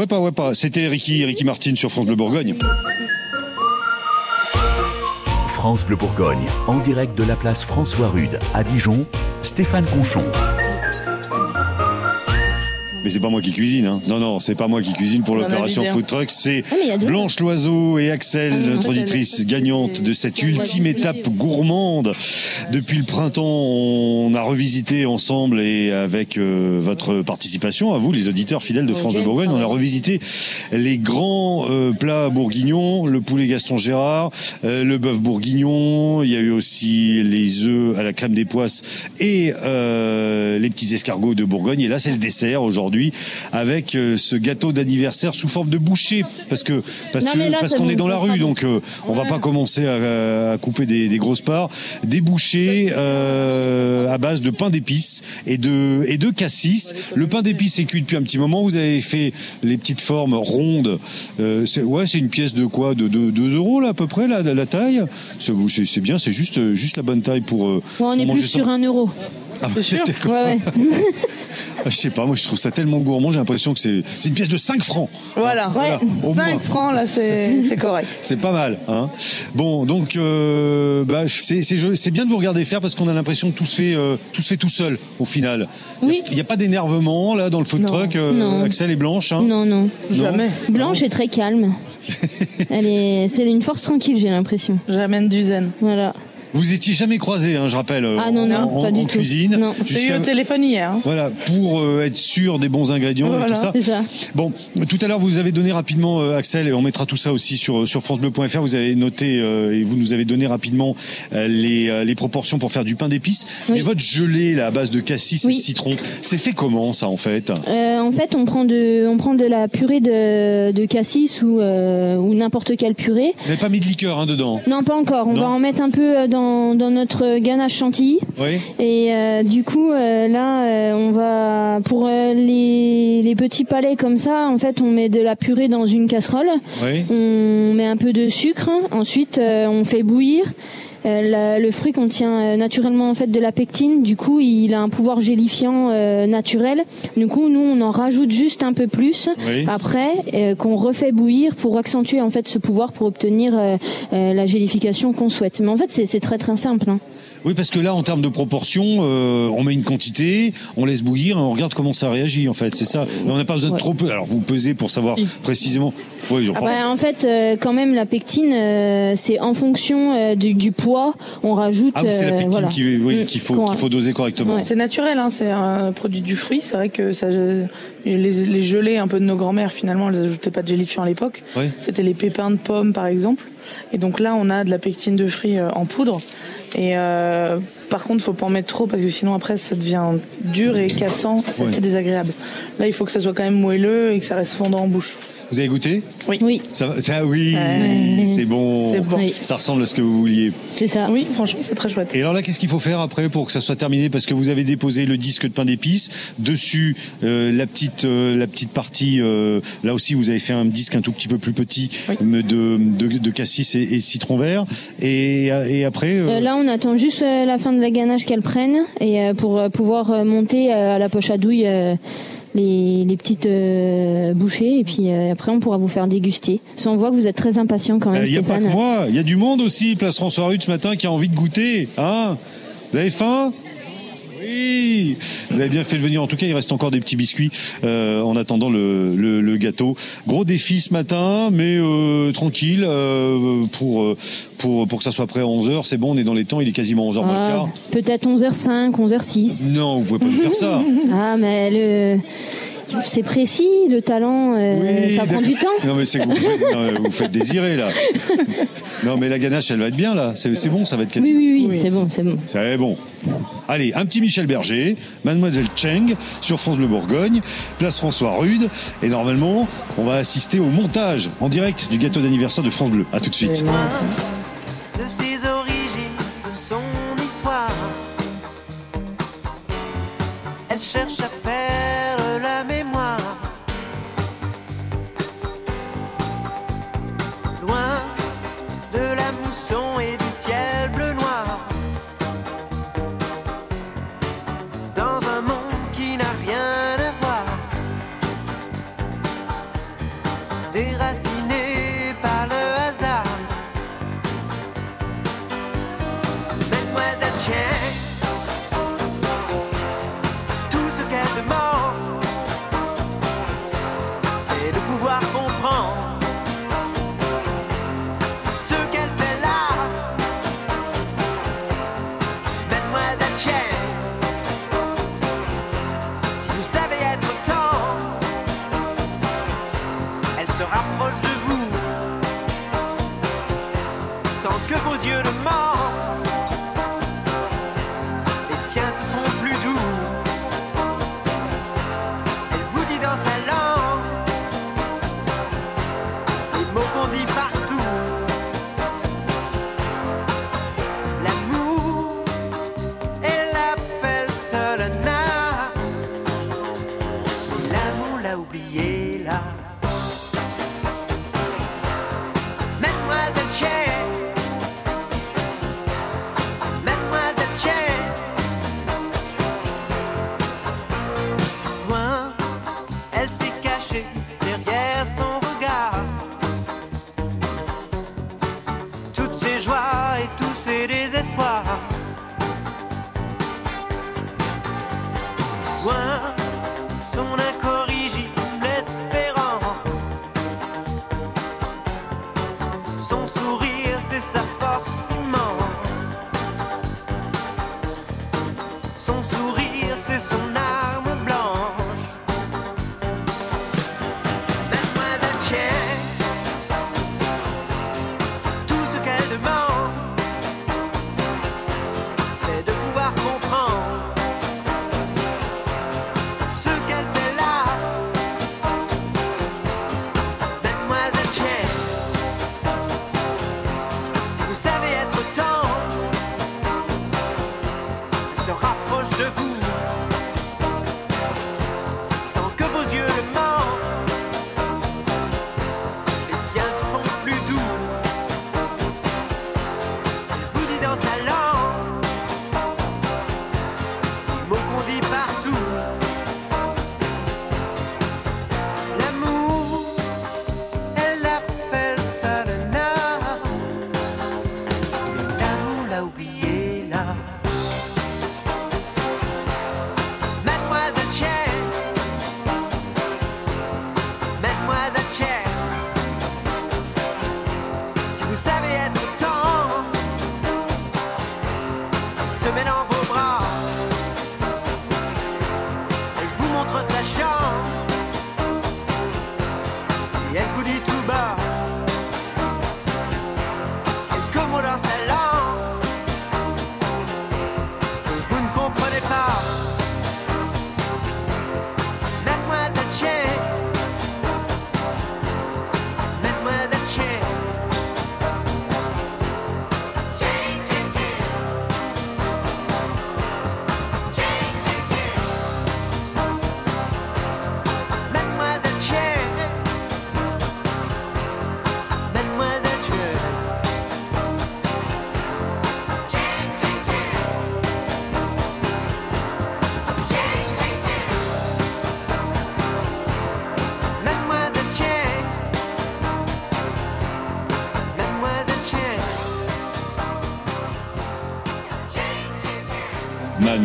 Pas, ouais pas. C'était Ricky, Ricky Martin sur France Bleu Bourgogne. France Bleu Bourgogne, en direct de la place François Rude à Dijon, Stéphane Conchon. Mais c'est pas moi qui cuisine, hein. Non, non, c'est pas moi qui cuisine pour l'opération. Food Truck. C'est Ah. Blanche Loiseau et Axel, Ah, notre fait, auditrice gagnante de cette ultime étape gourmande. Depuis le printemps, on a revisité ensemble et avec euh, votre participation, à vous, les auditeurs fidèles de France de Bourgogne, on a revisité les grands euh, plats bourguignons, le poulet Gaston Gérard, euh, le bœuf bourguignon. Il y a eu aussi les œufs à la crème des poisses et les petits escargots de Bourgogne. Et là, c'est le dessert aujourd'hui avec euh, ce gâteau d'anniversaire sous forme de boucher parce que parce Non, que mais là, parce c'est qu'on est dans la rue, donc euh, on va pas commencer à, à couper des, des grosses parts. Des bouchées euh, à base de pain d'épices et de et de cassis. Le pain d'épices est cuit depuis un petit moment. Vous avez fait les petites formes rondes. Euh, c'est ouais, c'est une pièce de quoi? De 2 euros là à peu près la, la taille? C'est bien, c'est juste juste la bonne taille pour. Bon, on est plus ça. sur un euro. Ah, Ouais, ouais. Ah, Je sais pas, moi je trouve ça tellement gourmand, j'ai l'impression que c'est une pièce de 5 francs. Voilà, Voilà, au 5 moins. francs là, c'est correct. C'est pas mal, hein. Bon, donc euh, bah, c'est bien de vous regarder faire parce qu'on a l'impression que tout se fait euh, tout se fait tout seul au final. Oui. Il n'y a, pas d'énervement là dans le food truck. euh, Non. Axel et Blanche. Hein? Non, non? Jamais. Blanche est très calme. Elle est, c'est une force tranquille, j'ai l'impression. J'amène du zen. Voilà. Vous étiez jamais croisés, hein, je rappelle, Ah non, non, en, pas en du tout. cuisine. Non. J'ai eu au téléphone hier. hein. Voilà, pour euh, être sûr des bons ingrédients et tout ça. C'est ça. Bon, tout à l'heure, vous avez donné rapidement, euh, Axel, et on mettra tout ça aussi sur, sur FranceBleu.fr, vous avez noté euh, et vous nous avez donné rapidement euh, les, euh, les proportions pour faire du pain d'épices. Mais votre gelée, là, à base de cassis et de citron, c'est fait comment, ça, en fait? Euh, en fait, on prend de, on prend de la purée de, de cassis ou, euh, ou n'importe quelle purée. Vous n'avez pas mis de liqueur hein, dedans? Non, pas encore. On Non. va en mettre un peu euh, dans, dans notre ganache chantilly. Oui. Et euh, du coup, euh, là, euh, on va pour les, les petits palais comme ça. En fait, on met de la purée dans une casserole. Oui. On met un peu de sucre. Ensuite, on fait bouillir. Euh, la- le fruit contient euh, naturellement en fait de la pectine. Du coup, il a un pouvoir gélifiant euh, naturel. Du coup, nous, on en rajoute juste un peu plus Oui. après euh, qu'on refait bouillir pour accentuer en fait ce pouvoir pour obtenir euh, euh, la gélification qu'on souhaite. Mais en fait, c'est c'est très très simple. hein. Oui, parce que là, en termes de proportion, euh, on met une quantité, on laisse bouillir et on regarde comment ça réagit, en fait. C'est ça. Mais on n'a pas besoin de Ouais. trop peu. Alors, vous pesez pour savoir précisément. Oui, Ah bah, en fait, euh, quand même, la pectine, euh, c'est en fonction euh, du, du poids, on rajoute. Ah oui, c'est la euh, pectine voilà. qui- oui, Mm, qu'il faut, qu'il faut doser correctement. C'est naturel, hein, c'est un produit du fruit. C'est vrai que ça, les, les gelées un peu de nos grands-mères, finalement, elles ajoutaient pas de gélifiant à l'époque. Ouais. C'était les pépins de pommes, par exemple. Et donc là, on a de la pectine de fruits euh, en poudre. Et euh, par contre, faut pas en mettre trop parce que sinon après ça devient dur et cassant, c'est Ouais. désagréable. Là, il faut que ça soit quand même moelleux et que ça reste fondant en bouche. Vous avez goûté Oui. Oui. Ça, va- ça oui, Ouais. c'est bon. C'est bon. Oui. Ça ressemble à ce que vous vouliez. C'est ça. Oui, franchement, c'est très chouette. Et alors là, qu'est-ce qu'il faut faire après pour que ça soit terminé? Parce que vous avez déposé le disque de pain d'épices, dessus euh, la petite euh, la petite partie. euh, là aussi, vous avez fait un disque un tout petit peu plus petit de, de de cassis et, et citron vert. Et, et après, euh, Euh, là, on attend juste euh, la fin de la ganache qu'elle prenne et euh, pour euh, pouvoir euh, monter euh, à la poche à douille euh, les, les petites euh, bouchées et puis euh, après on pourra vous faire déguster. On voit que vous êtes très impatient quand même, il n'y Euh, a pas que moi, il y a du monde aussi, place François Rude ce matin qui a envie de goûter. Hein vous avez faim? Oui, vous avez bien fait de venir. En tout cas, il reste encore des petits biscuits euh, en attendant le, le, le gâteau. Gros défi ce matin, mais euh, tranquille euh, pour euh, pour pour que ça soit prêt à 11 h C'est bon, on est dans les temps. Il est quasiment 11 h moins le Ah, quart. Peut-être 11h05, 11h06. Non, vous pouvez pas nous faire ça. Ah, mais le... c'est précis, le talent, euh, Oui, ça prend du temps. Non mais c'est que vous faites, non, mais vous faites désirer là. Non mais la ganache, elle va être bien là. C'est bon, ça va être quasi. Oui, oui, oui, c'est bon, c'est bon. C'est bon. Allez, un petit Michel Berger, Mademoiselle Cheng sur France Bleu Bourgogne, place François Rude. Et normalement, on va assister au montage en direct du gâteau d'anniversaire de France Bleu. À tout de suite.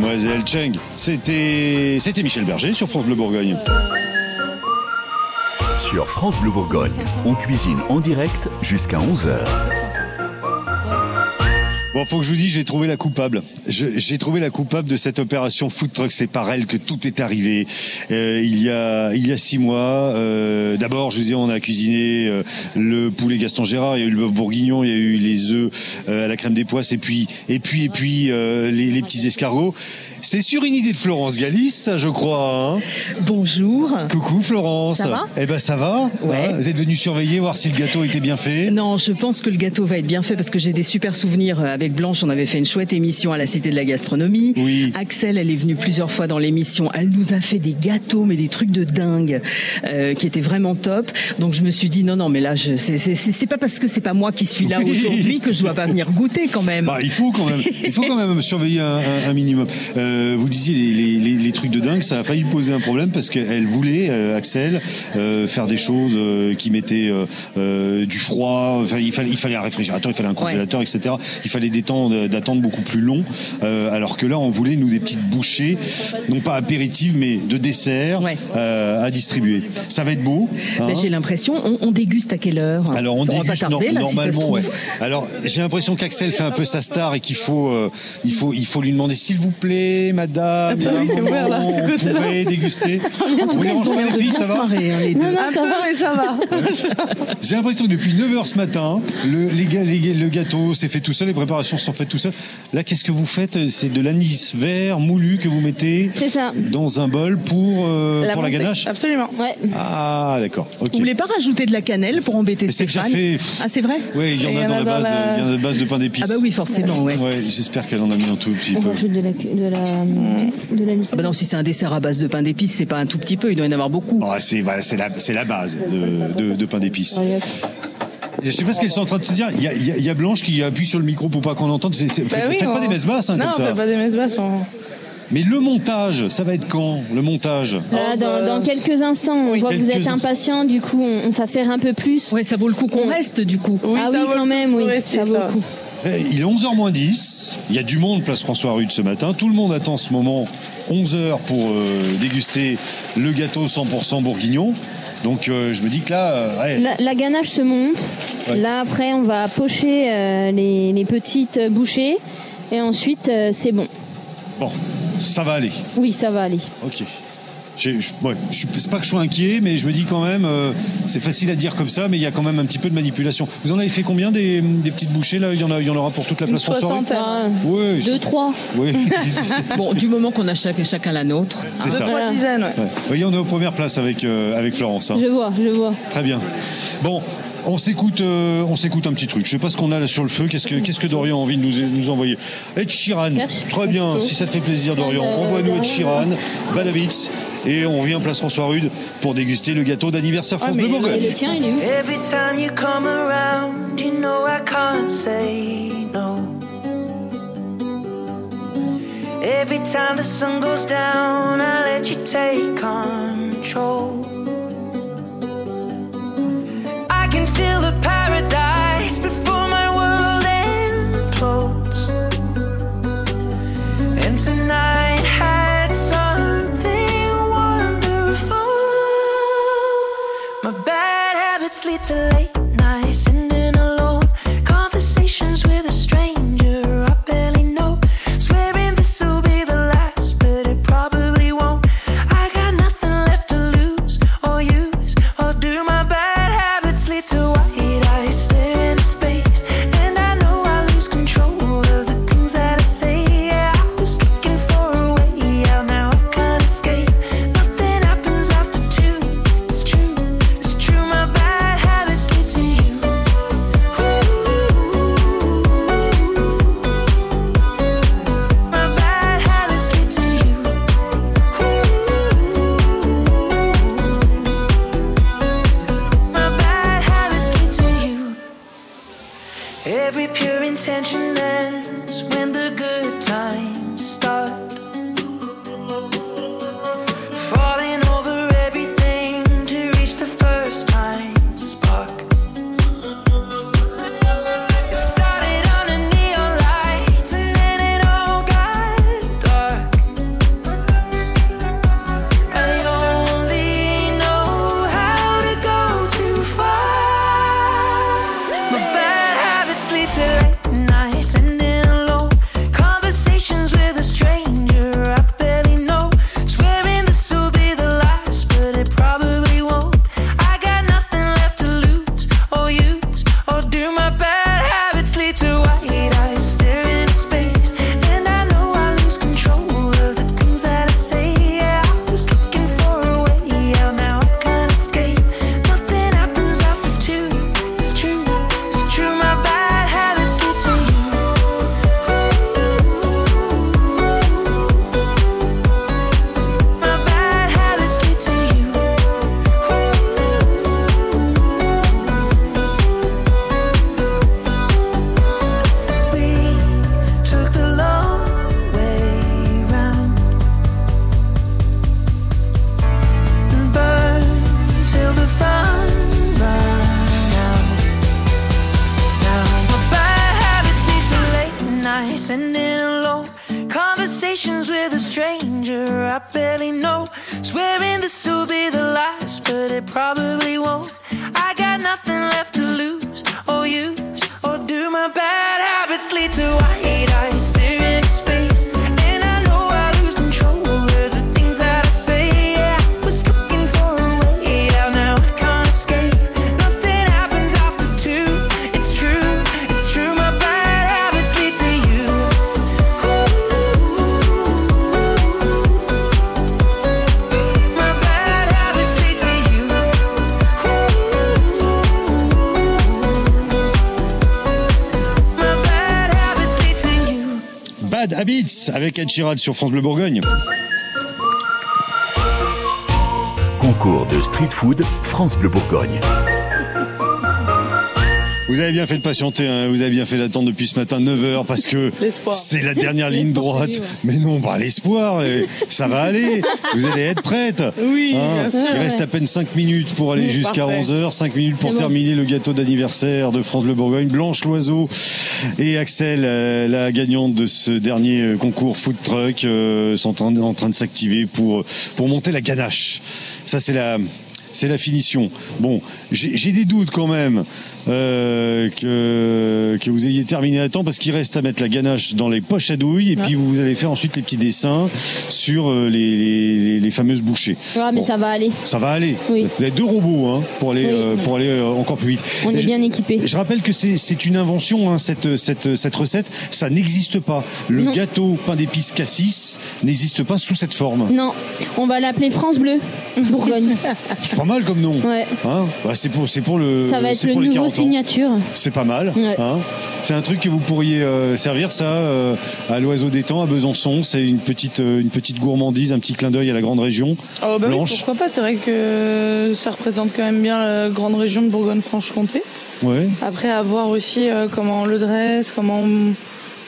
Mademoiselle Cheng. C'était, c'était Michel Berger sur France Bleu Bourgogne. Sur France Bleu Bourgogne, on cuisine en direct jusqu'à 11h. Bon, faut que je vous dise, j'ai trouvé la coupable. J'ai trouvé la coupable de cette opération food truck. C'est par elle que tout est arrivé. Euh, il y a il y a six mois. euh, D'abord, je vous disais, on a cuisiné euh, le poulet Gaston Gérard, il y a eu le bœuf bourguignon, il y a eu les œufs euh, à la crème des poisses, et puis et puis et puis euh, les, les petits escargots. C'est sur une idée de Florence Galis, je crois. hein Bonjour. Coucou Florence. Ça va Eh ben ça va. Ouais. Hein, Vous êtes venu surveiller, voir si le gâteau était bien fait? Non, je pense que le gâteau va être bien fait parce que j'ai des super souvenirs euh, avec Blanche. On avait fait une chouette émission à la Cité de la Gastronomie. Oui. Axel, elle est venue plusieurs fois dans l'émission. Elle nous a fait des gâteaux, mais des trucs de dingue, euh, qui étaient vraiment top. Donc je me suis dit non, non, mais là, je, c'est, c'est, c'est c'est pas parce que c'est pas moi qui suis là Oui. aujourd'hui que je dois pas venir goûter quand même. Bah, il faut quand même, il faut quand même surveiller un, un- un minimum. Euh, vous disiez les, les- les- les trucs de dingue, ça a failli poser un problème parce qu'elle voulait, euh, Axel, euh, faire des choses euh, qui mettaient euh, euh, du froid. Enfin, il fallait, il fallait un réfrigérateur, il fallait un congélateur, etc. Il fallait des temps d'attente beaucoup plus longs, euh, alors que là, on voulait nous des petites bouchées, non pas apéritives, mais de dessert euh, à distribuer. Ça va être beau. hein. Ben, J'ai l'impression, on, on déguste à quelle heure? Alors on Ça va pas déguste tarder, là, normalement. ouais. Alors j'ai l'impression qu'Axel fait un peu sa star et qu'il faut, euh, il faut, il faut lui demander s'il vous plaît, madame. Ah bah oui, c'est ouvert, là, on ce côté-là. pourrait déguster. Tout Vous dérange pas les filles, ça va hein, les deux. Un peu, mais ça va. J'ai l'impression que depuis 9h ce matin, le, les les le gâteau s'est fait tout seul, les préparations sont faites tout seul. Là, qu'est-ce que vous faites? C'est de l'anis vert moulu que vous mettez ça. dans un bol pour, euh, pour la ganache? Absolument. Ouais. Ah, d'accord. Ok. Vous voulez pas rajouter de la cannelle pour embêter Mais c'est déjà fait. Ah, c'est vrai Oui, il y en a dans la base, de base de pain d'épices. Ah bah oui, forcément, ouais. j'espère qu'elle en a mis un tout petit On peu. rajoute de la, de la, de la liqueur. Ah bah non, si c'est un dessert à base de pain d'épices, c'est pas un tout petit peu, il doit y en avoir beaucoup. Ah, c'est voilà, la, c'est la base de, de, de pain d'épices. Je sais pas ce qu'elles sont en train de se dire. Il y a, il y a- il y a Blanche qui appuie sur le micro pour pas qu'on entende. C'est- Bah faites oui, faites pas des messes basses hein, non, comme on ça. fait pas des messes basses. on- Mais le montage, ça va être quand Le montage? Là, dans, dans quelques instants, on voit que vous êtes instants. impatient, du coup, on, on s'affaire un peu plus. Ouais, ça vaut le coup qu'on reste, du coup. ah oui, vaut quand même, oui, ça vaut ça. le coup. Il est 11h moins 10. Il y a du monde place François Rude ce matin. Tout le monde attend ce moment 11h pour euh, déguster le gâteau 100% bourguignon. Donc euh, je me dis que là, euh, ouais, La, la ganache se monte. Ouais. Là, après, on va pocher euh, les, les petites bouchées. Et ensuite, c'est bon. bon, ça va aller. Oui, ça va aller. Ok. J'ai- je- ouais, je suis- c'est pas que je sois inquiet, mais je me dis quand même, euh, c'est facile à dire comme ça, mais il y a quand même un petit peu de manipulation. Vous en avez fait combien des, des petites bouchées là? Il y, en a, il y en aura pour toute la Une place soixantaine. Oui, Deux, trois. Oui, Bon, du moment qu'on a chaque- chacun la nôtre. c'est hein. ça. Trois dizaines, ouais. Ouais. Vous voyez, on est aux premières places avec, euh, avec Florence. hein. Je vois, je vois. Très bien. Bon, on s'écoute, euh, on s'écoute un petit truc. Je sais pas ce qu'on a là sur le feu. Qu'est-ce que, qu'est-ce que Dorian a envie de nous, nous envoyer? Ed Sheeran. Merci. Très bien. Si ça te fait plaisir, Dorian, envoie-nous Ed Sheeran, Badabitz, et on vient place François Rude pour déguster le gâteau d'anniversaire France Bleu Bourgogne. Le tien, il est où Every time you come around, you know I can't say no. Every time the sun goes down, I let you take control. Avec Ed sur France Bleu Bourgogne. Concours de street food France Bleu Bourgogne. Vous avez bien fait de patienter, hein, vous avez bien fait d'attendre depuis ce matin 9h parce que c'est la dernière ligne droite. Mais non, pas l'espoir, ça va aller. Vous allez être prête. Oui, Hein, bien sûr. il reste à peine 5 minutes pour aller Oui, jusqu'à parfait. 11h, 5 minutes pour bon. terminer le gâteau d'anniversaire de France Bleu Bourgogne. Blanche Loiseau et Axel, euh, la gagnante de ce dernier euh, concours food truck, euh, sont en, en train de s'activer pour, pour monter la ganache. Ça, c'est la, c'est la finition. Bon, j'ai des doutes quand même euh, que, que vous ayez terminé à temps parce qu'il reste à mettre la ganache dans les poches à douille et puis vous allez faire ensuite les petits dessins sur euh, les, les, les fameuses bouchées. Ouais, mais Bon. ça va aller. Ça va aller. Oui. Vous avez deux robots hein, pour aller, Oui. euh, pour aller euh, encore plus vite. On est je, bien équipés. je rappelle que c'est c'est une invention, hein, cette, cette, cette recette. Ça n'existe pas. Le Non. gâteau pain d'épices cassis n'existe pas sous cette forme. Non, on va l'appeler France Bleu, Bourgogne. C'est pas mal comme nom. Ouais. Hein Bah, c'est pour, c'est pour le. Ça va être le nouveau 40 ans. signature. C'est pas mal. Ouais. hein. c'est un truc que vous pourriez euh, servir ça euh, à l'Oiseau des Temps à Besançon. C'est une petite, euh, une petite gourmandise, un petit clin d'œil à la grande région. Oh, bah oui, Blanche. pourquoi pas C'est vrai que ça représente quand même bien la grande région de Bourgogne-Franche-Comté. Ouais. Après, à voir aussi euh, comment on le dresse, comment on-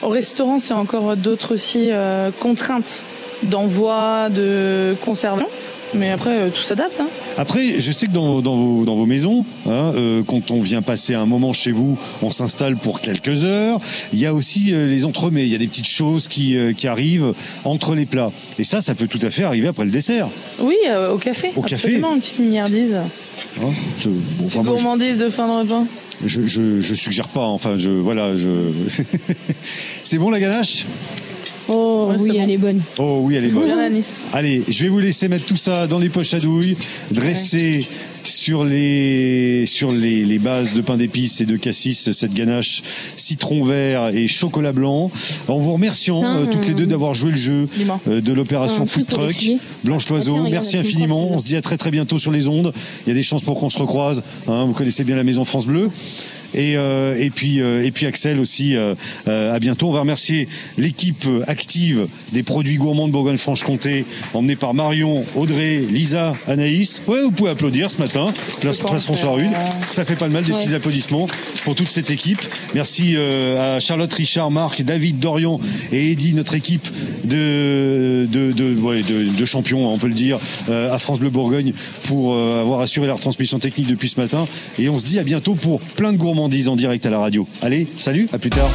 au restaurant, c'est encore d'autres aussi euh, contraintes d'envoi, de conservation. Mais après, euh, tout s'adapte. Hein. Après, je sais que dans, dans, vos, dans vos maisons, hein, euh, quand on vient passer un moment chez vous, on s'installe pour quelques heures. Il y a aussi euh, les entremets. Il y a des petites choses qui, euh, qui arrivent entre les plats. Et ça, ça peut tout à fait arriver après le dessert. Oui, au café. Au café. Absolument, une petite milliardise. Hein, je, bon, enfin, moi, je- Gourmandise de fin de repas. je, je, je suggère pas. Enfin, je voilà, je. C'est bon la ganache? Oh oui, elle est bonne. Oh oui, elle est bonne. Allez, je vais vous laisser mettre tout ça dans les poches à douille, dresser sur les sur les, les bases de pain d'épices et de cassis cette ganache citron vert et chocolat blanc. En vous remerciant Putain, euh, toutes les deux euh, d'avoir joué le jeu euh, de l'opération Food Truck. Blanche Loiseau, Ah, tiens, regarde, merci infiniment. On se dit à très très bientôt sur les ondes. Il y a des chances pour qu'on se recroise. hein. vous connaissez bien la maison France Bleu. Et, euh, et puis euh, et puis Axel aussi euh, euh, à bientôt. On va remercier l'équipe active des produits gourmands de Bourgogne-Franche-Comté emmenée par Marion Audrey Lisa Anaïs. Ouais vous pouvez applaudir ce matin. Place, place François Rude. ça fait pas le mal des Ouais. petits applaudissements pour toute cette équipe. Merci euh, à Charlotte Richard Marc David Dorian et Eddy notre équipe de de, de, ouais, de, de champions on peut le dire euh, à France Bleu Bourgogne pour euh, avoir assuré la retransmission technique depuis ce matin. Et on se dit à bientôt pour plein de gourmandises en direct à la radio. Allez salut à plus tard